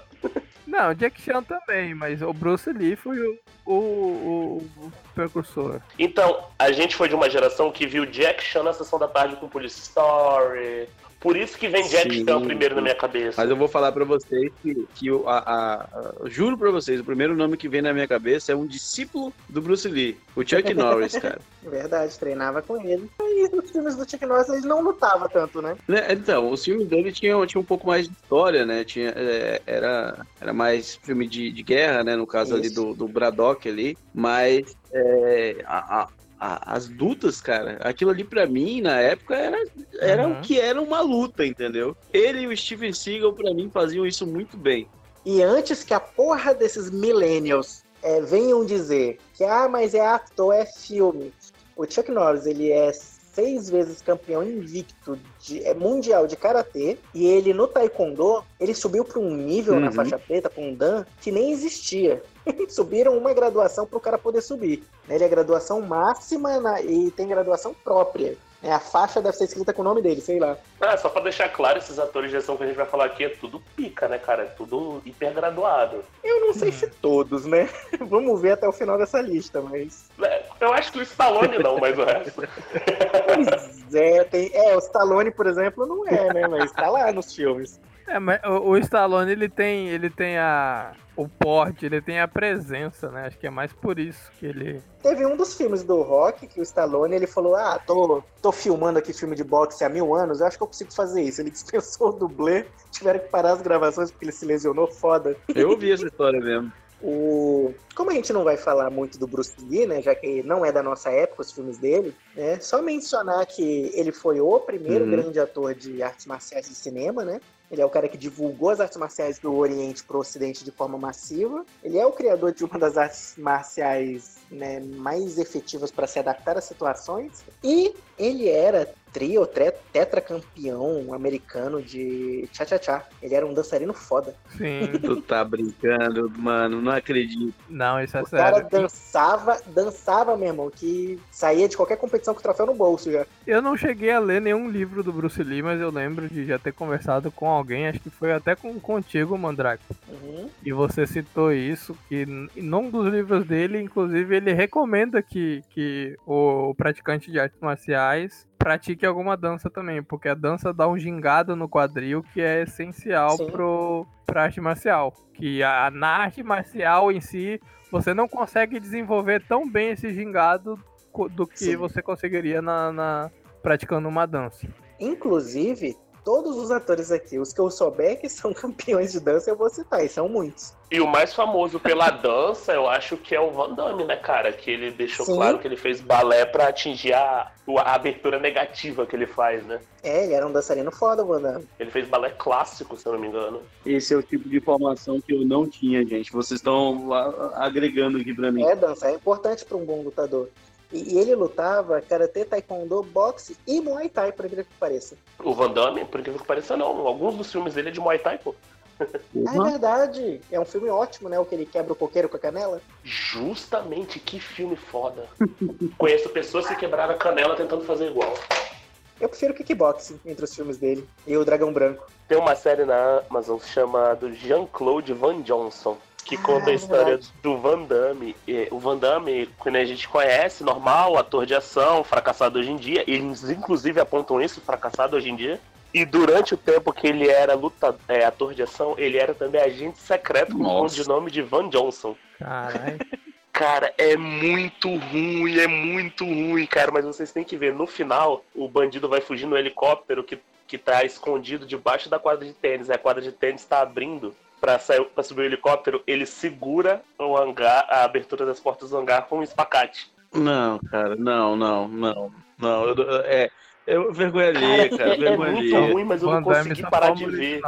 Não, Jack Chan também, mas o Bruce Lee foi o, o, o- o precursor. Então, a gente foi de uma geração que viu Jack Chan na sessão da tarde com Police Story. Por isso que vem Jack. Chan primeiro na minha cabeça. Mas eu vou falar pra vocês que, que a, a- a- juro pra vocês, o primeiro nome que vem na minha cabeça é um discípulo do Bruce Lee, o Chuck Norris, cara. Verdade, treinava com ele. E nos filmes do Chuck Norris ele não lutava tanto, né? Né, Então, os filmes dele tinham, tinham um pouco mais de história, né? Tinha, é, era, era mais filme de, de guerra, né? No caso ali Isso. do, do Braddock ali. Mas é, a- a- a- as lutas, cara, aquilo ali pra mim, na época, era, era Uhum. o que era uma luta, entendeu? Ele e o Steven Seagal, pra mim, faziam isso muito bem. E antes que a porra desses millennials é, venham dizer que, ah, mas é ator, é filme. O Chuck Norris, ele é seis vezes campeão invicto de, é, mundial de karatê e ele no taekwondo ele subiu para um nível na Uhum. faixa preta com um dan que nem existia subiram uma graduação para o cara poder subir né? ele é graduação máxima na- e tem graduação própria né? a faixa deve ser escrita com o nome dele sei lá Ah, só pra deixar claro, esses atores de ação que a gente vai falar aqui é tudo pica, né, cara? É tudo hipergraduado. eu não sei se todos né vamos ver até o final dessa lista mas É, Eu acho que o Stallone não, mas o resto. Pois é, tem, é, o Stallone, por exemplo, não é, né? Mas tá lá nos filmes. É, mas o, o Stallone ele tem, ele tem a, o porte, ele tem a presença, né? Acho que é mais por isso que ele. Teve um dos filmes do Rock que o Stallone ele falou: Ah, tô, tô filmando aqui filme de boxe há mil anos, eu acho que eu consigo fazer isso. Ele dispensou o dublê, tiveram que parar as gravações porque ele se lesionou foda. Eu ouvi essa história mesmo. O... Como a gente não vai falar muito do Bruce Lee, né, já que não é da nossa época os filmes dele, né, só mencionar que ele foi o primeiro Uhum. grande ator de artes marciais de cinema, né? Ele é o cara que divulgou as artes marciais do Oriente para o Ocidente de forma massiva. Ele é o criador de uma das artes marciais né, mais efetivas para se adaptar às situações. E ele era tri ou tre- tetracampeão americano de tchá-tchá-tchá. Ele era um dançarino foda. Sim. Tu tá brincando, mano, não acredito. não, isso é O cara sério. dançava, dançava, meu irmão, que saía de qualquer competição com o troféu no bolso já. Eu não cheguei a ler nenhum livro do Bruce Lee, mas eu lembro de já ter conversado com alguém, acho que foi até com contigo, Mandrake. Uhum. E você citou isso, que num dos livros dele, inclusive, ele recomenda que, que o praticante de artes marciais pratique alguma dança também, porque a dança dá um gingado no quadril que é essencial Sim. pro, pra arte marcial. Que a, na arte marcial em si, você não consegue desenvolver tão bem esse gingado do que Sim. você conseguiria na, na- praticando uma dança. Inclusive, todos os atores aqui, os que eu souber que são campeões de dança, eu vou citar, e são muitos. E o mais famoso pela dança, eu acho que é o Van Damme, né, cara? Que ele deixou Sim. claro que ele fez balé pra atingir a, a abertura negativa que ele faz, né? É, ele era um dançarino foda, mano. Ele fez balé clássico, se eu não me engano. Esse é o tipo de informação que eu não tinha, gente. Vocês estão agregando aqui pra mim. É, dança é importante para um bom lutador. E, e ele lutava karatê, taekwondo, boxe e muay thai, por incrível que pareça. O Van Damme, por incrível que pareça, não. Alguns dos filmes dele é de Muay Thai, pô. É Porra. verdade. É um filme ótimo, né? O que ele quebra o coqueiro com a canela. Justamente, que filme foda. Conheço pessoas que quebraram a canela tentando fazer igual. Eu prefiro kickboxing entre os filmes dele e o Dragão Branco. Tem uma série na Amazon chamada Jean-Claude Van Johnson. Que Ah, conta a história verdade. do Van Damme. E O Van Damme, quando a gente conhece, normal, ator de ação, fracassado hoje em dia. Eles inclusive apontam isso, fracassado hoje em dia. E durante o tempo que ele era luta, é, ator de ação, ele era também agente secreto com o Nossa. nome de Van Johnson. Caralho. Cara, é muito ruim, é muito ruim, cara. Mas vocês têm que ver, no final, o bandido vai fugir no helicóptero que, que tá escondido debaixo da quadra de tênis. A quadra de tênis tá abrindo pra, sair, pra subir o helicóptero. Ele segura o hangar, a abertura das portas do hangar com um espacate. Não, cara, não, não, não. Não, eu, é. Eu vergonha alheia, cara. é, é vergonha muito alheia. ruim, mas eu não Van Damme consegui essa parar de ver.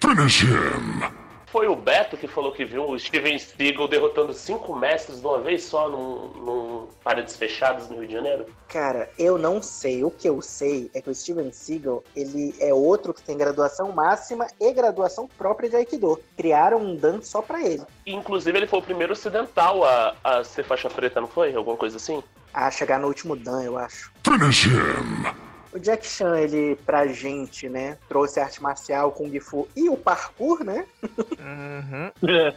Finish him. Foi o Beto que falou que viu o Steven Seagal derrotando cinco mestres de uma vez só num, num paredes fechadas no Rio de Janeiro? Cara, eu não sei. O que eu sei é que o Steven Seagal, ele é outro que tem graduação máxima e graduação própria de Aikido. Criaram um Dan só pra ele. Inclusive, ele foi o primeiro ocidental a, a ser faixa preta, não foi? Alguma coisa assim? A chegar no último Dan, eu acho. Finish him. O Jack Chan, ele, pra gente, né, trouxe arte marcial, Kung Fu e o parkour, né? Uhum.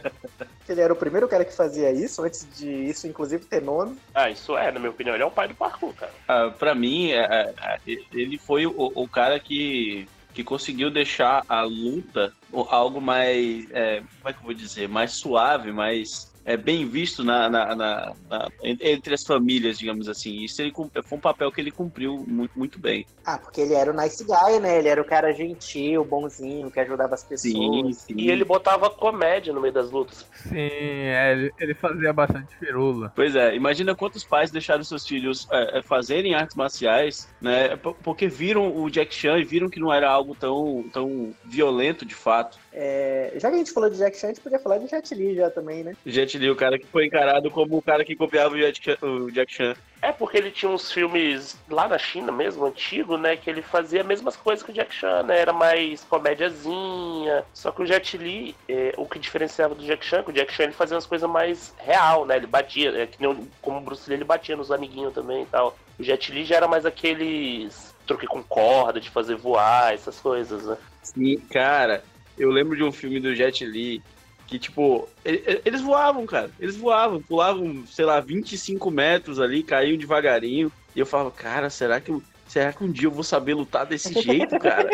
Ele era o primeiro cara que fazia isso, antes de isso, inclusive, ter nome. Ah, isso é, na minha opinião, ele é o pai do parkour, cara. Ah, pra mim, é, é, é, ele foi o, o cara que, que conseguiu deixar a luta algo mais. é, como é que eu vou dizer? Mais suave, mais. É bem visto na, na- na- na- entre as famílias, digamos assim. Isso ele, foi um papel que ele cumpriu muito, muito bem. Ah, porque ele era o nice guy, né? Ele era o cara gentil, bonzinho, que ajudava as pessoas. Sim, sim. E ele botava comédia no meio das lutas. Sim, é, ele, fazia bastante firula. Pois é, imagina quantos pais deixaram seus filhos é, é, fazerem artes marciais, né? Porque viram o Jack Chan e viram que não era algo tão, tão violento de fato. É, já que a gente falou de Jack Chan, a gente podia falar de Jet Li já também, né? Jet Li, o cara que foi encarado como o cara que copiava o Jack Chan. O Jack Chan. É porque ele tinha uns filmes lá na China mesmo, antigo, né? Que ele fazia as mesmas coisas que o Jack Chan, né? Era mais comédiazinha. Só que o Jet Li, é, o que diferenciava do Jack Chan, que o Jack Chan ele fazia umas coisas mais real, né? Ele batia, é, que nem o- como o Bruce Lee, ele batia nos amiguinhos também e tal. O Jet Li já era mais aqueles truque com corda, de fazer voar, essas coisas, né? Sim, cara, eu lembro de um filme do Jet Li que, tipo, eles voavam, cara. Eles voavam, pulavam, sei lá, 25 metros ali, caíam devagarinho. E eu falava, cara, será que, será que um dia eu vou saber lutar desse jeito, cara?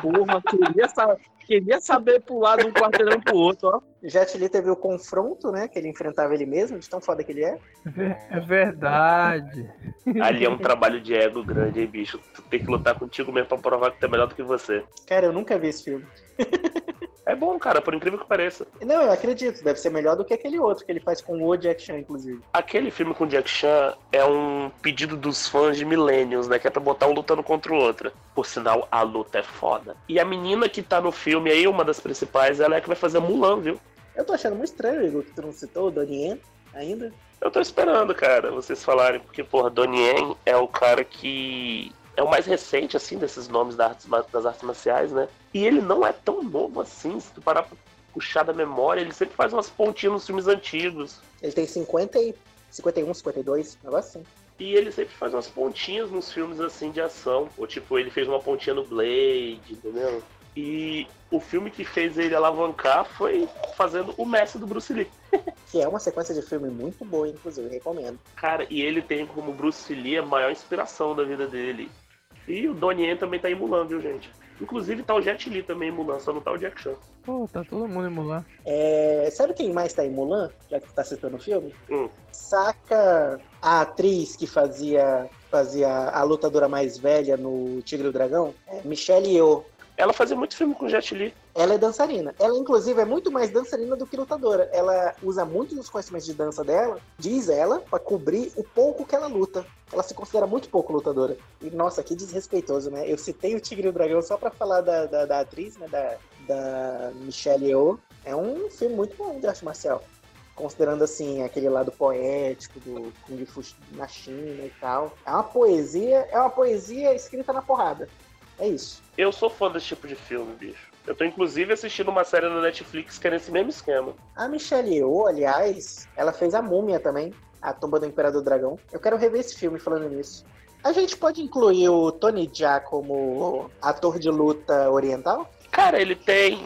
Porra, queria, sa- queria saber pular de um quarteirão pro outro, ó. Jet Li teve o confronto, né? Que ele enfrentava ele mesmo, de tão foda que ele é. É verdade. Ali é um trabalho de ego grande, hein, bicho? Tu tem que lutar contigo mesmo pra provar que tu é melhor do que você. Cara, eu nunca vi esse filme. É bom, cara, por incrível que pareça. Não, eu acredito, deve ser melhor do que aquele outro que ele faz com o Jack Chan, inclusive. Aquele filme com Jack Chan é um pedido dos fãs de Millennials, né? Que é pra botar um lutando contra o outro. Por sinal, a luta é foda. E a menina que tá no filme aí, uma das principais, ela é que vai fazer Mulan, viu? Eu tô achando muito estranho, Igor, que tu não citou o Donnie Yen ainda. Eu tô esperando, cara, vocês falarem, porque, porra, Donnie Yen é o cara que é o mais recente, assim, desses nomes das artes, das artes marciais, né? E ele não é tão novo assim, se tu parar pra puxar da memória, ele sempre faz umas pontinhas nos filmes antigos. Ele tem 50 e... 51, 52, um negócio assim. E ele sempre faz umas pontinhas nos filmes assim de ação. Ou tipo, ele fez uma pontinha no Blade, entendeu? E o filme que fez ele alavancar foi fazendo o mestre do Bruce Lee. Que é uma sequência de filme muito boa, inclusive, recomendo. Cara, e ele tem como Bruce Lee a maior inspiração da vida dele. E o Donnie Yen também tá em Mulan, viu, gente? Inclusive tá o Jet Li também em Mulan, só não tá o Jack Chan. Pô, tá todo mundo em Mulan. É, sabe quem mais tá em Mulan, já que tá citando o filme? Hum. Saca a atriz que fazia, fazia a lutadora mais velha no Tigre e o Dragão? É, Michelle Yeoh. Ela fazia muito filme com Jet Li. Ela é dançarina. Ela, inclusive, é muito mais dançarina do que lutadora. Ela usa muitos dos conhecimentos de dança dela, diz ela, pra cobrir o pouco que ela luta. Ela se considera muito pouco lutadora. E, nossa, que desrespeitoso, né? Eu citei o Tigre e o Dragão só pra falar da, da, da atriz, né? Da, da Michelle Yeoh. É um filme muito bom de arte marcial. Considerando, assim, aquele lado poético do Kung Fu na China e tal. É uma poesia, é uma poesia escrita na porrada. É isso. Eu sou fã desse tipo de filme, bicho. Eu tô inclusive assistindo uma série na Netflix que é nesse mesmo esquema. A Michelle Yeoh, aliás, ela fez a Múmia também, a Tumba do Imperador Dragão. Eu quero rever esse filme falando nisso. A gente pode incluir o Tony Jaa como ator de luta oriental? Cara, ele tem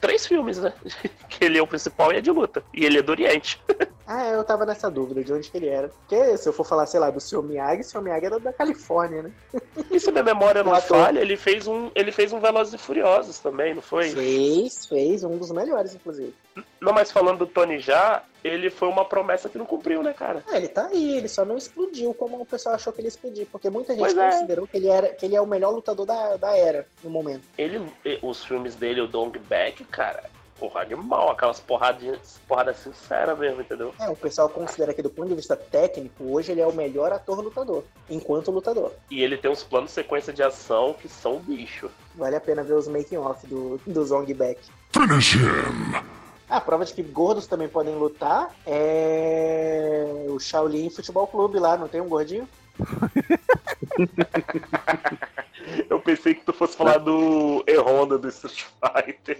três filmes, né? Que ele é o principal e é de luta. E ele é do Oriente. Ah, eu tava nessa dúvida de onde que ele era. Porque se eu for falar, sei lá, do Sr. Miyagi, o Sr. Miyagi era da Califórnia, né? E se minha memória não falha, ele fez um, ele fez um Velozes e Furiosos também, não foi? Fez, fez, um dos melhores, inclusive. Não, mas falando do Tony Já, ele foi uma promessa que não cumpriu, né, cara? Ah, ele tá aí, ele só não explodiu como o pessoal achou que ele ia explodir. Porque muita gente Pois é. considerou que ele, era, que ele é o melhor lutador da, da era, no momento. Ele, e- os filmes dele, o Dong Back, cara, porra, animal, aquelas porradinhas, porrada sincera mesmo, entendeu? É, o pessoal considera que do ponto de vista técnico, hoje ele é o melhor ator lutador, enquanto lutador. E ele tem uns planos de sequência de ação que são bicho. Vale a pena ver os making off do, do Zong Back. Finish him. A prova de que gordos também podem lutar é o Shaolin Futebol Clube lá, não tem um gordinho? Eu pensei que tu fosse falar do E-Honda do Street Fighter.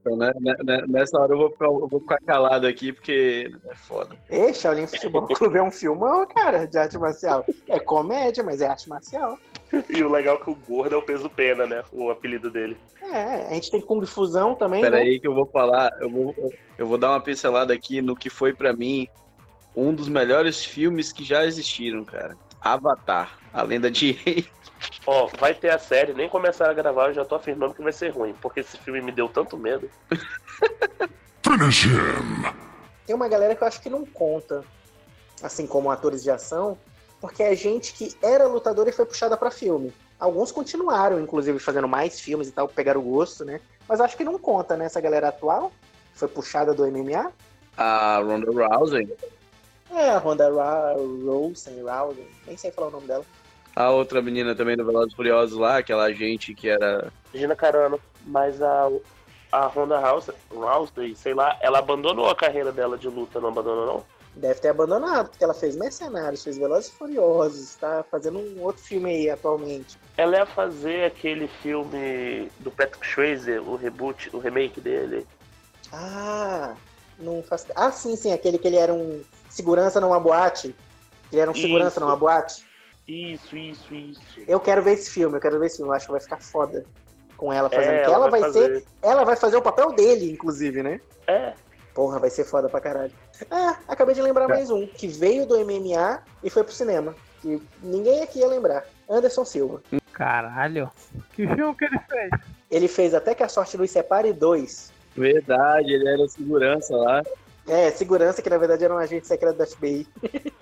Então, né, né, né, nessa hora eu vou, ficar, eu vou ficar calado aqui, porque é foda. E Shaolin Futebol Clube é um filmão, cara, de arte marcial. É comédia, mas é arte marcial. E o legal é que o gordo é o peso pena, né? O apelido dele. É, a gente tem Kung Fusão também, Pera né? aí que eu vou falar, eu vou, eu vou dar uma pincelada aqui no que foi pra mim um dos melhores filmes que já existiram, cara. Avatar, a lenda de. Ó, vai ter a série, nem começaram a gravar, eu já tô afirmando que vai ser ruim, porque esse filme me deu tanto medo. Finish him. Tem uma galera que eu acho que não conta, assim como atores de ação, porque é gente que era lutador e foi puxada pra filme. Alguns continuaram, inclusive, fazendo mais filmes e tal, pegaram o gosto, né? Mas eu acho que não conta, né? Essa galera atual que foi puxada do MMA. A Ronda Rousey, É, a Ronda Ra Rousey, Rousey, nem sei falar o nome dela. a outra menina também do Velozes e Furiosos lá, aquela agente que era... Gina Carano, mas a, a Ronda Rousey, Rousey, sei lá, ela abandonou a carreira dela de luta, não abandonou não? Deve ter abandonado, porque ela fez Mercenários, fez Velozes e Furiosos, tá fazendo um outro filme aí atualmente. Ela ia fazer aquele filme do Patrick Swayze, o reboot, o remake dele. Ah, não faz. Ah, sim, sim, aquele que ele era um segurança numa boate. Ele era um Isso. segurança numa boate. Isso, isso, isso. Eu quero ver esse filme, eu quero ver esse filme, eu acho que vai ficar foda com ela fazendo. É, porque ela, vai, ser, fazer. ela vai fazer o papel dele, inclusive, né? É, Porra, vai ser foda pra caralho. Ah, acabei de lembrar mais um, que veio do MMA e foi pro cinema. Que ninguém aqui ia lembrar. Anderson Silva. Caralho. Que filme que ele fez? Ele fez Até que a Sorte nos Separe dois. Verdade, ele era segurança lá. É, segurança, que na verdade era um agente secreto da FBI.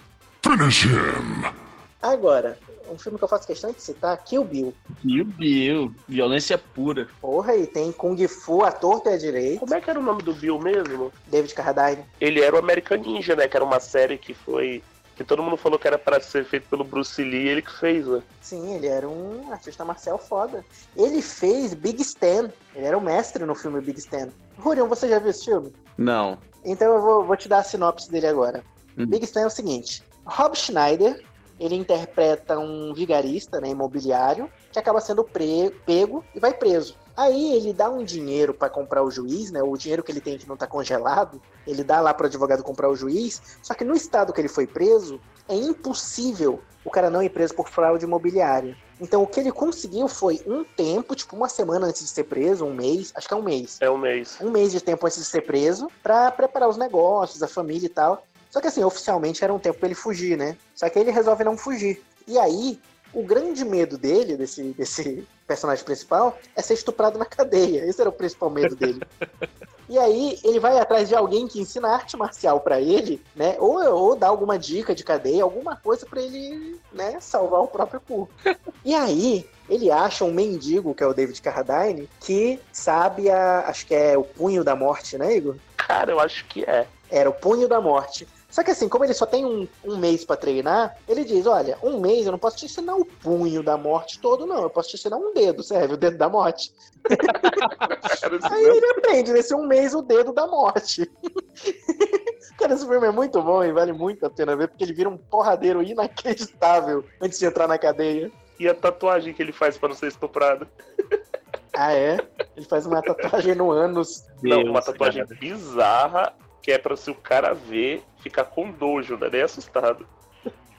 Finish him. Agora, um filme que eu faço questão de citar, Kill Bill. Meu Deus, violência pura. Porra, e tem Kung Fu, a torta e a direito, como é que era o nome do Bill mesmo? David Carradine. Ele era o American Ninja, né? Que era uma série que foi. Que todo mundo falou que era para ser feito pelo Bruce Lee, ele que fez, né? Sim, ele era um artista marcial foda. Ele fez Big Stan. Ele era o mestre no filme Big Stan. Rurion, você já viu esse filme? Não. Então eu vou, vou te dar a sinopse dele agora. Hum. Big Stan é o seguinte: Rob Schneider, ele interpreta um vigarista, né, imobiliário, que acaba sendo pre- pego e vai preso. Aí ele dá um dinheiro pra comprar o juiz, né? O dinheiro que ele tem que não tá congelado, ele dá lá pro advogado comprar o juiz. Só que no estado que ele foi preso, é impossível o cara não ir preso por fraude imobiliária. Então o que ele conseguiu foi um tempo, tipo uma semana antes de ser preso, um mês, acho que é um mês É um mês. um mês de tempo antes de ser preso pra preparar os negócios, a família e tal. Só que assim, oficialmente era um tempo pra ele fugir, né? Só que ele resolve não fugir. E aí, o grande medo dele, desse, desse personagem principal, é ser estuprado na cadeia. Esse era o principal medo dele. E aí, ele vai atrás de alguém que ensina arte marcial pra ele, né? Ou, ou dá alguma dica de cadeia, alguma coisa pra ele, né, salvar o próprio cu. E aí, ele acha um mendigo, que é o David Carradine, que sabe a. Acho que é o punho da morte, né, Igor? Cara, eu acho que é. Era o punho da morte. Só que assim, como ele só tem um, um mês pra treinar, ele diz: Olha, um mês eu não posso te ensinar o punho da morte todo, não. Eu posso te ensinar um dedo, serve? O dedo da morte. Aí mesmo. ele aprende nesse um mês o dedo da morte. Cara, esse filme é muito bom e vale muito a pena ver, porque ele vira um porradeiro inacreditável antes de entrar na cadeia. E a tatuagem que ele faz pra não ser estuprado. Ah, é? Ele faz uma tatuagem no ânus. não, uma tatuagem bizarra que é pra se o cara ver, ficar com dojo, né? Nem assustado.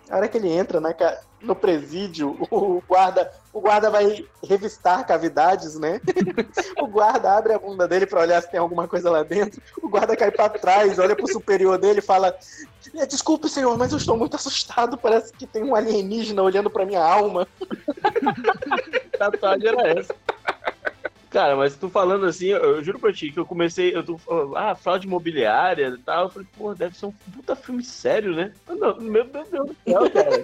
A hora que ele entra ca- no presídio, o guarda, o guarda vai revistar cavidades, né? O guarda abre a bunda dele pra olhar se tem alguma coisa lá dentro. O guarda cai pra trás, olha pro superior dele e fala: "É, Desculpe, senhor, mas eu estou muito assustado. Parece que tem um alienígena olhando pra minha alma. tatuagem era essa. Cara, mas tu falando assim, eu, eu juro pra ti que eu comecei, eu tô falando, ah, fraude imobiliária e tal. Eu falei, pô, deve ser um puta filme sério, né? Não, meu, meu Deus do céu, cara.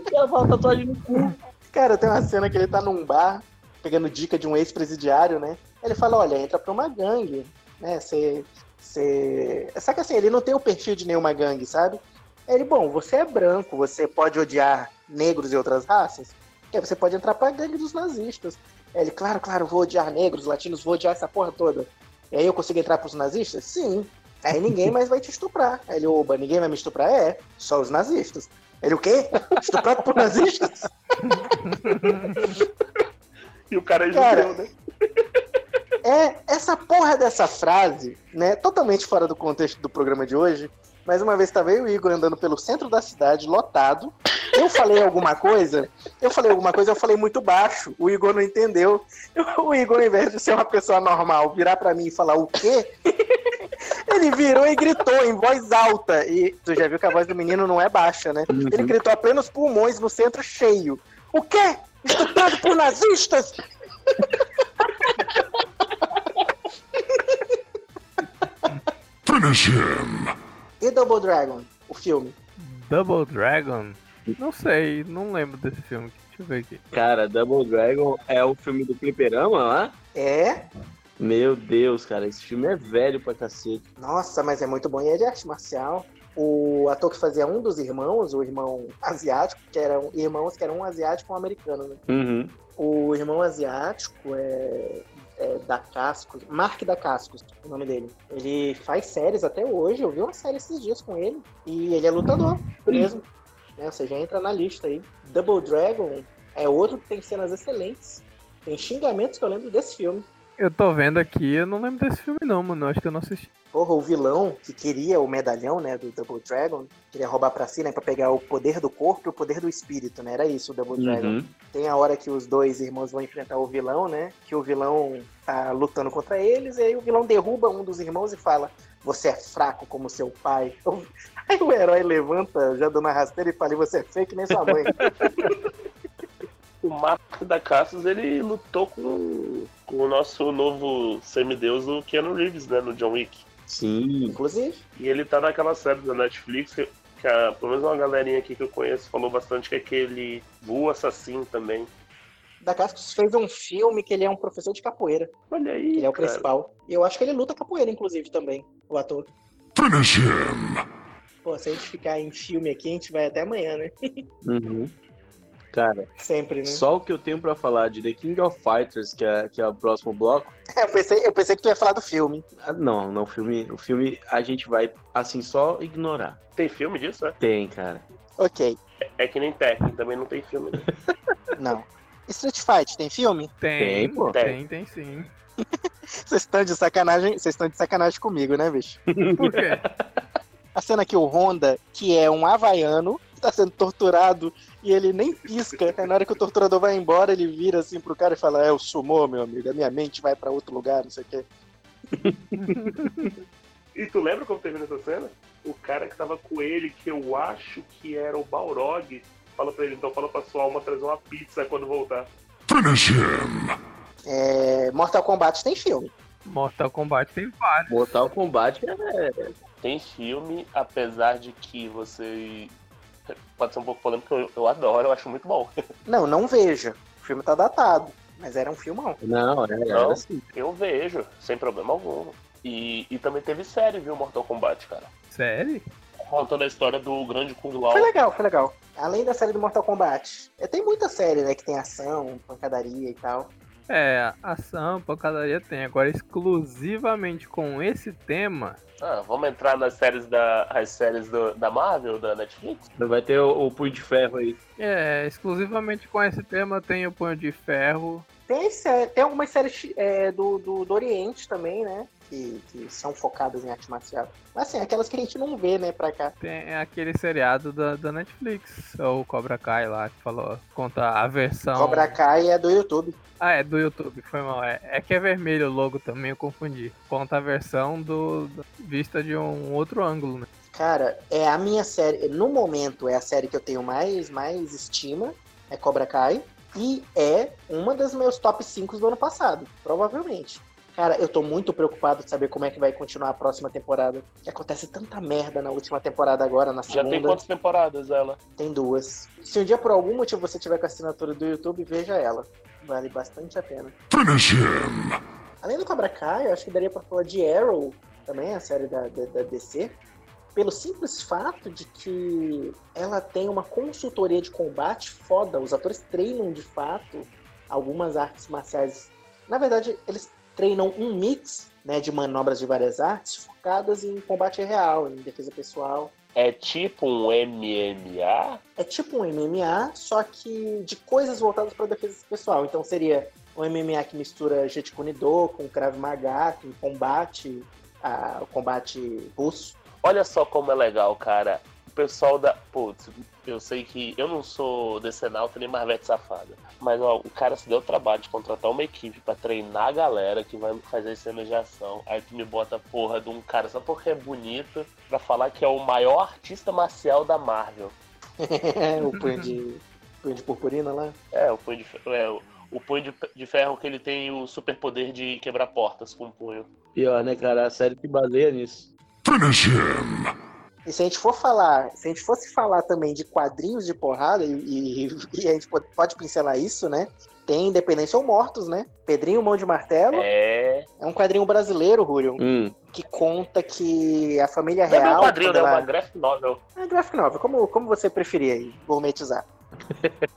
O cara fala tatuagem no cu. Cara, tem uma cena que ele tá num bar, pegando dica de um ex-presidiário, né? Ele fala, olha, entra pra uma gangue, né? Você. Você. Só que assim, ele não tem o perfil de nenhuma gangue, sabe? Ele, bom, você é branco, você pode odiar negros e outras raças. Aí você pode entrar pra gangue dos nazistas. Ele, claro, claro, vou odiar negros, latinos, vou odiar essa porra toda. E aí eu consigo entrar pros nazistas? Sim. Aí ninguém mais vai te estuprar. Aí ele, oba, ninguém vai me estuprar? É, só os nazistas. Ele, o quê? Estuprado por nazistas? E o cara é Cara, judeu, né? É, essa porra dessa frase, né, totalmente fora do contexto do programa de hoje, mais uma vez tava eu e o Igor andando pelo centro da cidade, lotado. Eu falei alguma coisa, eu falei alguma coisa, eu falei muito baixo. O Igor não entendeu. O Igor, ao invés de ser uma pessoa normal, virar pra mim e falar o quê? Ele virou e gritou em voz alta. E tu já viu que a voz do menino não é baixa, né? Ele gritou a plenos pulmões no centro cheio. O quê? Estuprado por nazistas? Finish him. E Double Dragon, o filme? Double Dragon? Não sei, não lembro desse filme. Deixa eu ver aqui. Cara, Double Dragon é o filme do Fliperama lá? É? Meu Deus, cara, esse filme é velho pra cacete. Nossa, mas é muito bom. E é de arte marcial. O ator que fazia um dos irmãos, o irmão asiático, que eram irmãos que eram um asiático e um americano, né? Uhum. O irmão asiático é, é da Cascos, Mark da Cascos, o nome dele. Ele faz séries até hoje, eu vi uma série esses dias com ele. E ele é lutador mesmo. Né? Ou seja, entra na lista aí. Double Dragon é outro que tem cenas excelentes. Tem xingamentos que eu lembro desse filme. Eu tô vendo aqui, eu não lembro desse filme não, mano. Eu acho que eu não assisti. Porra, o vilão que queria o medalhão, né, do Double Dragon, queria roubar pra si, né, pra pegar o poder do corpo e o poder do espírito, né, era isso o Double Dragon. Uhum. Tem a hora que os dois irmãos vão enfrentar o vilão, né, que o vilão tá lutando contra eles, e aí o vilão derruba um dos irmãos e fala, você é fraco como seu pai. Aí o herói levanta, já dando uma rasteira e fala, "E você é feio que nem sua mãe. O Marco da Cassius, ele lutou com, com o nosso novo semideus, o Keanu Reeves, né, no John Wick. Sim. Inclusive, E ele tá naquela série da Netflix que, que a, pelo menos uma galerinha aqui que eu conheço falou bastante que é aquele Vu Assassino também. da Cascos fez um filme que ele é um professor de capoeira. Olha aí, Ele é o cara. principal. E eu acho que ele luta capoeira, inclusive, também, o ator. Finish him. Pô, se a gente ficar em filme aqui, a gente vai até amanhã, né? Uhum. Cara, Sempre, né? só o que eu tenho pra falar de The King of Fighters, que é, que é o próximo bloco. É, eu, pensei, eu pensei que tu ia falar do filme. ah, Não, não, o filme, o filme a gente vai, assim, só ignorar. Tem filme disso, né? Tem, cara. Ok, É que nem Tekken, também não tem filme. Né? não. Street Fight, tem filme? Tem, Tem, pô. Tem, tem sim. Vocês estão de sacanagem, vocês estão de sacanagem comigo, né, bicho? Por quê? A cena que o Honda, que é um havaiano, tá sendo torturado e ele nem pisca. Aí na hora que o torturador vai embora, ele vira assim pro cara e fala: É o sumô, meu amigo, a minha mente vai pra outro lugar, não sei o quê. E tu lembra como termina essa cena? O cara que tava com ele, que eu acho que era o Balrog, fala pra ele, então fala pra sua alma trazer uma pizza quando voltar. Finish him. É, Mortal Kombat tem filme. Mortal Kombat tem vários. Mortal Kombat é. Tem filme, apesar de que você. Pode ser um pouco polêmico, eu, eu adoro, eu acho muito bom. Não, não veja. O filme tá datado. Mas era um filmão. Não, é, Não. era assim. Eu vejo, sem problema algum. E, e também teve série, viu, Mortal Kombat, cara. Sério? Contando a história do grande Kung Lao. Foi legal, foi legal. Além da série do Mortal Kombat. É, tem muita série, né? Que tem ação, pancadaria e tal. É, ação, pancadaria tem. Agora, exclusivamente com esse tema, Ah, vamos entrar nas séries da, as séries do- da Marvel, da Netflix? Vai ter o, o Punho de Ferro aí. é, exclusivamente com esse tema tem o Punho de Ferro. Tem, sé- tem algumas séries é, do, do, do Oriente também, né? Que, que são focadas em arte marcial. Mas assim, aquelas que a gente não vê, né, pra cá. Tem aquele seriado da, da Netflix, ou o Cobra Kai lá, que falou, conta a versão. Cobra Kai é do YouTube. Ah, é do YouTube, foi mal. É, é que é vermelho o logo também, eu confundi. Conta a versão do, do- vista de um outro ângulo, né? Cara, é a minha série, no momento é a série que eu tenho mais, mais estima, é Cobra Kai, e é uma das meus top 5 do ano passado, provavelmente. Cara, eu tô muito preocupado de saber como é que vai continuar a próxima temporada. Que acontece tanta merda na última temporada agora, na Já segunda. tem quantas temporadas ela? Tem duas. Se um dia por algum motivo você tiver com a assinatura do YouTube, veja ela. Vale bastante a pena. Finish him. Além do Cobra Kai, eu acho que daria pra falar de Arrow, também, a série da, da, da DC. Pelo simples fato de que ela tem uma consultoria de combate foda. Os atores treinam de fato algumas artes marciais. Na verdade, eles treinam um mix né, de manobras de várias artes focadas em combate real, em defesa pessoal. É tipo um MMA? É tipo um MMA, só que de coisas voltadas para defesa pessoal. Então seria um MMA que mistura Jeet Kune Do com Krav Maga, com combate, ah, o combate russo. Olha só como é legal, cara. O pessoal da. Putz, eu sei que eu não sou decenalta nem Marvete safada. Mas ó, o cara se deu o trabalho de contratar uma equipe pra treinar a galera que vai fazer cenas de ação. Aí tu me bota a porra de um cara só porque é bonito pra falar que é o maior artista marcial da Marvel. o punho de, punho de purpurina lá. É, o punho de ferro. É, o- o punho de, de ferro que ele tem o superpoder de quebrar portas com o punho. Pior, né, cara? A série que baseia nisso. Finish him. E se a gente for falar, se a gente fosse falar também de quadrinhos de porrada, e, e- e a gente pode, pode pincelar isso, né? Tem Independência ou Mortos, né? Pedrinho Mão de Martelo. É, É. um quadrinho brasileiro, Rúrio, Hum. que conta que a família Não é real. um quadrinho, né? É ela- uma graphic novel. É graphic novel, como, como você preferir aí, gourmetizar.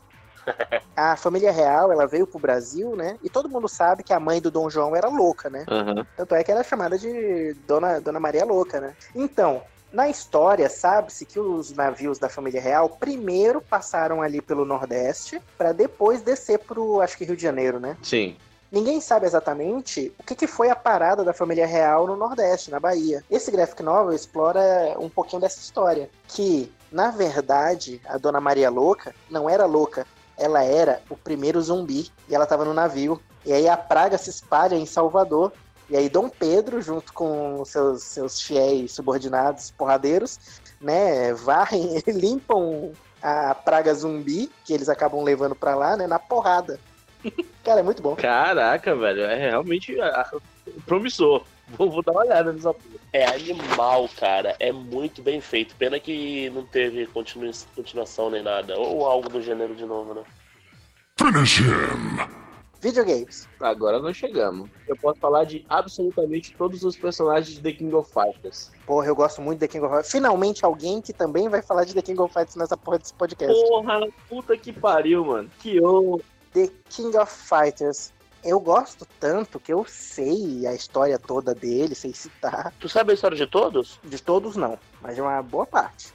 a família real, ela veio pro Brasil, né? E todo mundo sabe que a mãe do Dom João era louca, né? Aham. Tanto é que ela é chamada de Dona, Dona Maria Louca, né? Então, na história, sabe-se que os navios da família real primeiro passaram ali pelo Nordeste para depois descer pro, acho que Rio de Janeiro, né? Sim. Ninguém sabe exatamente o que, que foi a parada da família real no Nordeste, na Bahia. Esse graphic novel explora um pouquinho dessa história. Que, na verdade, a Dona Maria Louca não era louca. Ela era o primeiro zumbi. E ela estava no navio. E aí a praga se espalha em Salvador. E aí Dom Pedro, junto com seus, seus fiéis subordinados porradeiros, né, varrem, limpam a praga zumbi, que eles acabam levando pra lá, né, na porrada. Cara, é muito bom. Caraca, velho. É realmente promissor. Vou, vou dar uma olhada nessa porra. É animal, cara. É muito bem feito. Pena que não teve continu- continuação nem nada. Ou algo do gênero de novo, né? Finish him. Videogames. Agora nós chegamos. Eu posso falar de absolutamente todos os personagens de The King of Fighters. Porra, eu gosto muito de The King of Fighters. Finalmente alguém que também vai falar de The King of Fighters nessa porra desse podcast. Porra, puta que pariu, mano. Que ô. The King of Fighters. Eu gosto tanto que eu sei a história toda dele, sei citar. Tu sabe a história de todos? De todos, não, mas de uma boa parte.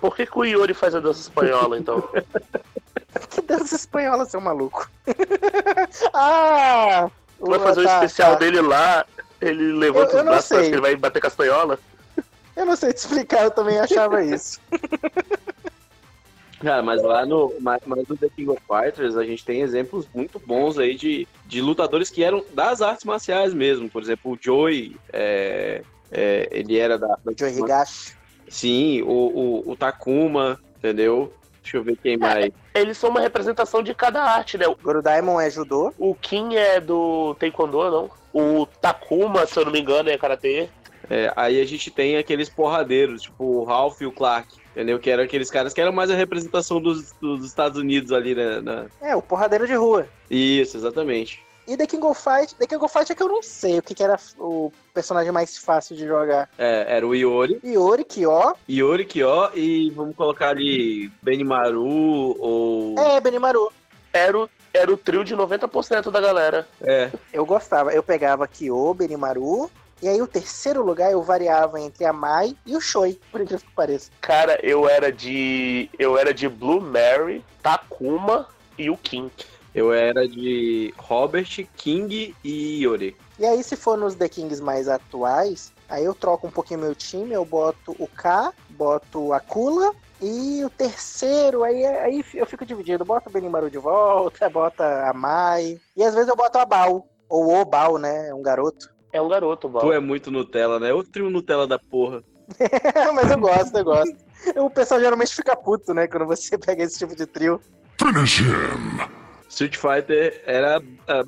Por que, que o Yuri faz a dança espanhola, então? Que dança espanhola, seu maluco. ah! Vai fazer o tá, especial tá. dele lá, ele levanta Eu- eu os braços, parece sei. que ele vai bater castanhola. Eu não sei te explicar, eu também achava isso. Cara, mas lá no, mas, mas no The King of Fighters a gente tem exemplos muito bons aí de, de lutadores que eram das artes marciais mesmo. Por exemplo, o Joey, é, é, ele era da. da Joe Higashi. Sim, o, o, o Takuma, entendeu? Deixa eu ver quem mais. Eles são uma representação de cada arte, né? Goro Daimon é judô. O Kim é do Taekwondo, não? O Takuma, se eu não me engano, é Karatê. É, aí a gente tem aqueles porradeiros, tipo o Ralph e o Clark, entendeu? Que eram aqueles caras que eram mais a representação dos, dos Estados Unidos ali, né? na- É, o porradeiro de rua. Isso, exatamente. E The King of Fight, The King of Fight é que eu não sei o que, que era o personagem mais fácil de jogar. É, era o Iori, Iori, Kyo. Iori Kyo e vamos colocar ali Benimaru ou. É, Benimaru. Era o, era o trio de 90% da galera. É, Eu gostava. Eu pegava Kyo, Benimaru. E aí o terceiro lugar eu variava entre a Mai e o Shoi, por incrível que pareça. Cara, eu era de. Eu era de Blue Mary, Takuma e o Kim. Eu era de Robert, King e Yori. E aí, se for nos The Kings mais atuais, aí eu troco um pouquinho meu time, eu boto o K, boto a Kula, e o terceiro, aí, aí eu fico dividido. Bota o Benimaru de volta, bota a Mai. E às vezes eu boto a Bal. Ou o Bal, né? Um garoto. É um garoto, Tu Bal. é muito Nutella, né? O trio Nutella da porra. Mas eu gosto, eu gosto. O pessoal geralmente fica puto, né? Quando você pega esse tipo de trio. Finish him. Street Fighter era.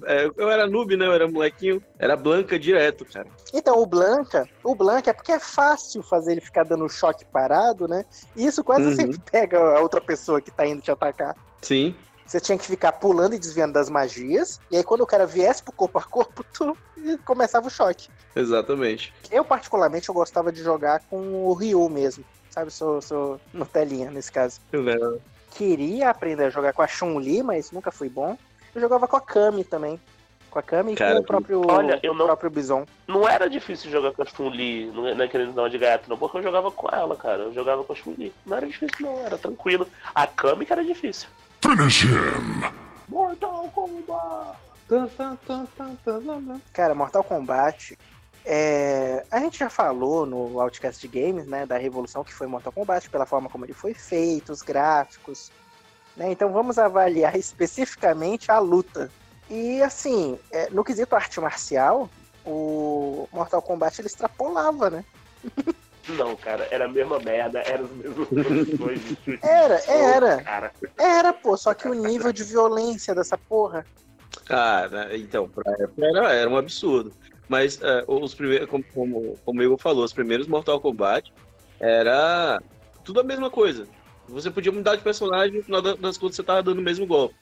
é, Eu era noob, né? Eu era molequinho. Era Blanca direto, cara. Então, o Blanca, o Blanca é porque é fácil fazer ele ficar dando choque parado, né? E isso quase Uhum. sempre pega a outra pessoa que tá indo te atacar. Sim. Você tinha que ficar pulando e desviando das magias. E aí, quando o cara viesse pro corpo a corpo, tu começava o choque. Exatamente. Eu, particularmente, eu gostava de jogar com o Ryu mesmo. Sabe, sou, sou Nutelinha nesse caso. Eu lembro. Queria aprender a jogar com a Chun-Li, mas nunca fui bom. Eu jogava com a Kami também. Com a Kami Cara, e com o próprio, olha, eu não- o próprio Bison. Não era difícil jogar com a Chun-Li, não é querendo dar uma de gato, não, porque eu jogava com ela, cara. Eu jogava com a Chun-Li. Não era difícil, não, era tranquilo. A Kami que era difícil. Finish him. Mortal Kombat! Cara, Mortal Kombat. É, A gente já falou no Outcast de Games, né? Da revolução que foi Mortal Kombat, pela forma como ele foi feito, os gráficos. né, Então vamos avaliar especificamente a luta. E assim, é, no quesito arte marcial, o Mortal Kombat ele extrapolava, né? Não, cara, era a mesma merda, eram os mesmos de chute. Era, era. Cara, Era, pô, só que o nível de violência dessa porra. Ah, né, então, pra época era, era um absurdo. Mas é, os primeiros, como, como, como o Igor falou, os primeiros Mortal Kombat era tudo a mesma coisa. Você podia mudar de personagem, no final da- das contas você tava dando o mesmo golpe.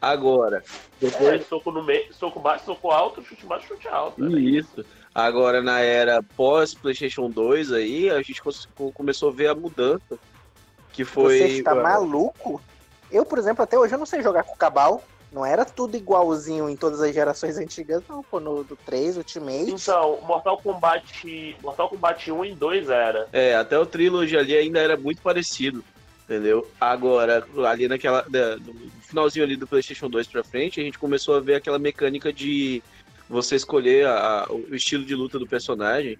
Agora, é, depois. soco no meio, soco baixo, soco alto, chute baixo, chute alto. era Isso. Agora, na era pós-PlayStation 2, aí, a gente começou a ver a mudança. Que foi. Você está maluco? Eu, por exemplo, até hoje eu não sei jogar com o Cabal. Não era tudo igualzinho em todas as gerações antigas, não, pô. No do 3, Ultimate. Então, Mortal Kombat. Mortal Kombat 1 e 2 era. É, até o Trilogy ali ainda era muito parecido, entendeu? Agora, ali naquela. do finalzinho ali do PlayStation 2 pra frente, a gente começou a ver aquela mecânica de você escolher a- a- o estilo de luta do personagem.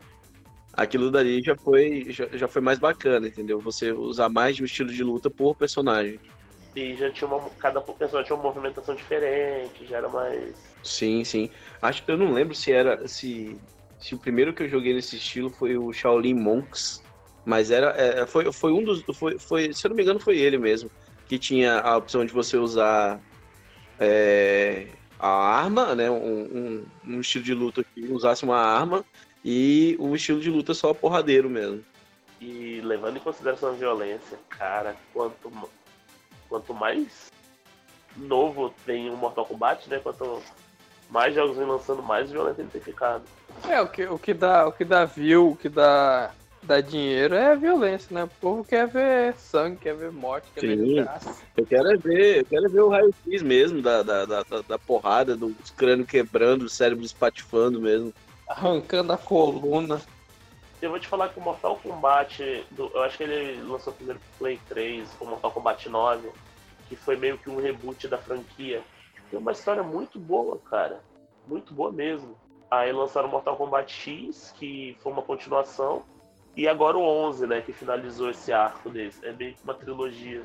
Aquilo dali já foi, já, já foi mais bacana, entendeu? Você usar mais de um estilo de luta por personagem. E já tinha uma. Cada pessoa tinha uma movimentação diferente, já era mais. Sim, sim. Acho eu não lembro se era. Se, se o primeiro que eu joguei nesse estilo foi o Shaolin Monks. Mas era. é, foi, foi um dos. Foi, foi, se eu não me engano, foi ele mesmo. Que tinha a opção de você usar é, a arma, né? Um, um, um estilo de luta que usasse uma arma. E um estilo de luta só porradeiro mesmo. E levando em consideração a violência, cara, quanto, quanto mais novo tem o Mortal Kombat, né? Quanto mais jogos vem lançando, mais violento ele tem ficado. É, o que, o que dá, o que dá view, o que dá, dá dinheiro é a violência, né? O povo quer ver sangue, quer ver morte, quer ver Sim. desgraça. Eu quero é ver, eu quero é ver o raio-x mesmo da, da, da, da- da porrada, dos crânios quebrando, o cérebro espatifando mesmo. Arrancando a coluna. Eu vou te falar que o Mortal Kombat, do- eu acho que ele lançou primeiro pro Play 3, o Mortal Kombat 9, que foi meio que um reboot da franquia. Tem uma história muito boa, cara. Muito boa mesmo. Aí lançaram o Mortal Kombat X, que foi uma continuação. E agora o 11, né, que finalizou esse arco desse. É meio que uma trilogia.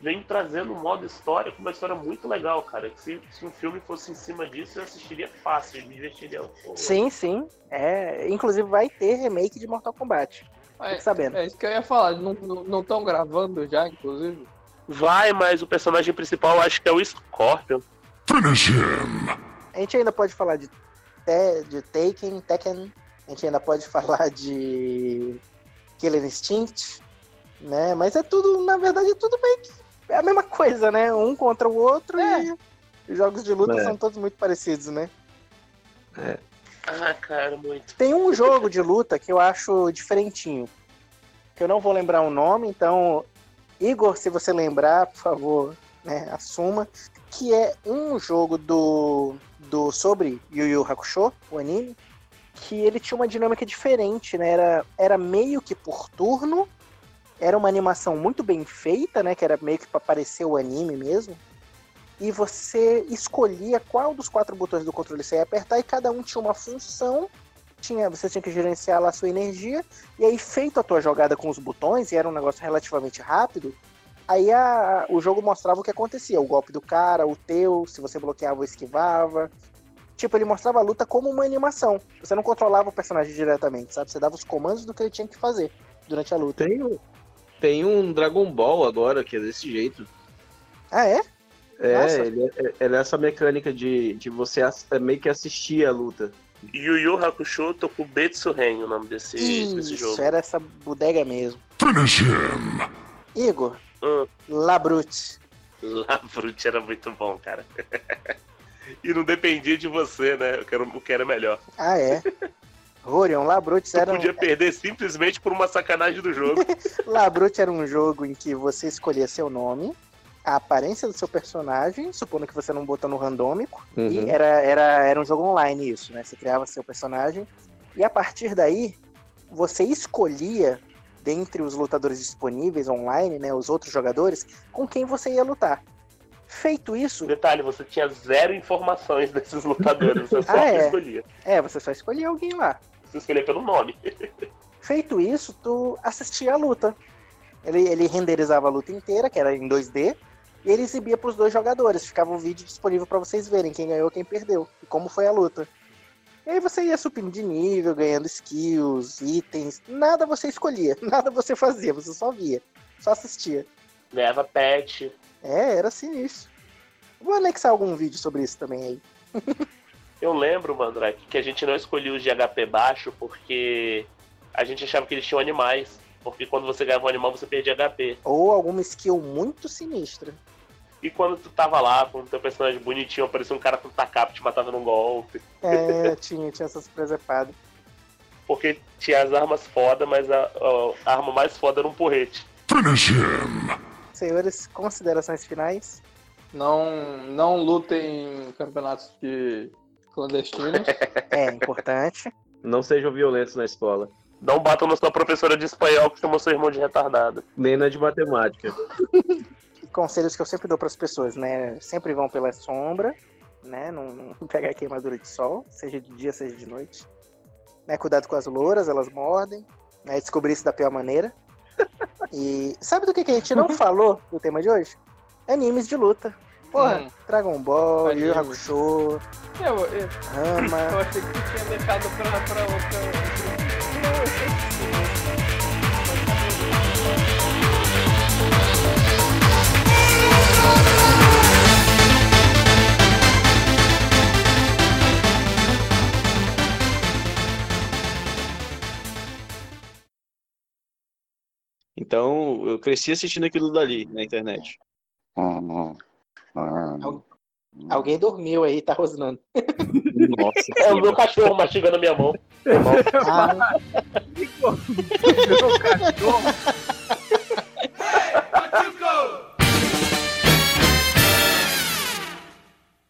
Vem trazendo um modo história com uma história muito legal, cara. Que se, se um filme fosse em cima disso, eu assistiria fácil, me divertiria. um pouco. Sim, sim. É, inclusive vai ter remake de Mortal Kombat. Fique É, sabendo. é isso que eu ia falar, não estão gravando já, inclusive. Vai, mas o personagem principal eu acho que é o Scorpion. Finish him. A gente ainda pode falar de, te, de Taken, Tekken. A gente ainda pode falar de Killer Instinct, né? Mas é tudo, na verdade, é tudo meio que é a mesma coisa, né? Um contra o outro e os jogos de luta É. são todos muito parecidos, né? Ah, cara, muito. Tem um jogo de luta que eu acho diferentinho. Que eu não vou lembrar o nome, então, Igor, se você lembrar, por favor, né, assuma. Que é um jogo do, do sobre Yu Yu Hakusho, o anime, que ele tinha uma dinâmica diferente, né? Era, era meio que por turno, era uma animação muito bem feita, né? Que era meio que para parecer o anime mesmo. e você escolhia qual dos quatro botões do controle você ia apertar e cada um tinha uma função. Tinha, você tinha que gerenciar lá a sua energia, e aí, feito a tua jogada com os botões, e era um negócio relativamente rápido, aí a- o jogo mostrava o que acontecia, o golpe do cara, o teu, se você bloqueava ou esquivava. Tipo, ele mostrava a luta como uma animação. Você não controlava o personagem diretamente, sabe? Você dava os comandos do que ele tinha que fazer durante a luta. Tem, tem um Dragon Ball agora que é desse jeito. Ah, é? É, ele é, ele é essa mecânica de, de você é meio que assistir a luta. Yu Yu Hakusho Tokubetsu Ren, o nome desse, desse Isso, jogo. era essa bodega mesmo. Finish him. Igor, Hum, Labrute. Lavrut era muito bom, cara. e não dependia de você, né? O que era, o que era melhor. Ah, é. Rorion, Labrute Você era, um, podia perder simplesmente por uma sacanagem do jogo. Labrute era um jogo em que você escolhia seu nome, a aparência do seu personagem, supondo que você não botou no randômico, e Uhum. era, era, era um jogo online isso, né? Você criava seu personagem, e a partir daí, você escolhia, dentre os lutadores disponíveis online, né, os outros jogadores, com quem você ia lutar. Feito isso, Detalhe, você tinha zero informações desses lutadores, você só Ah, é? escolhia. é, você só escolhia alguém lá. Você escolhia pelo nome. Feito isso, tu assistia a luta. Ele, ele renderizava a luta inteira, que era em 2D, e ele exibia para os dois jogadores. Ficava o vídeo disponível para vocês verem quem ganhou, quem perdeu e como foi a luta. E aí você ia subindo de nível, ganhando skills, itens, nada você escolhia, nada você fazia, você só via, só assistia. Ganhava pet. É, era sinistro. Vou anexar algum vídeo sobre isso também aí. Eu lembro, Mandrake, que a gente não escolhia os de HP baixo porque a gente achava que eles tinham animais. Porque quando você ganhava um animal, você perdia HP. Ou alguma skill muito sinistra. E quando tu tava lá com o teu personagem bonitinho, aparecia um cara com tacap te matava num golpe. É, tinha, tinha essas presepadas. Porque tinha as armas foda, mas a, a arma mais foda era um porrete. Finish him. Senhores, considerações finais? Não, não lutem em campeonatos de clandestinos. É importante. Não sejam violentos na escola. Não batam na sua professora de espanhol que chamou seu irmão de retardado. Nem na de matemática. conselhos que eu sempre dou para as pessoas, né? Sempre vão pela sombra, né? Não, não pegar queimadura de sol, seja de dia, seja de noite. Né? Cuidado com as louras, elas mordem. Né? Descobrir isso da pior maneira. E sabe do que, que a gente não falou no tema de hoje? Animes de luta. Porra, Hum. Dragon Ball, Yu. Hakusho, Eu, eu, eu Rama. achei que tu tinha deixado pra, pra outra. Então, eu cresci assistindo aquilo dali na internet. Alguém dormiu aí, tá rosnando. Nossa. É o meu cachorro mastigando a minha mão. Ah, Meu cachorro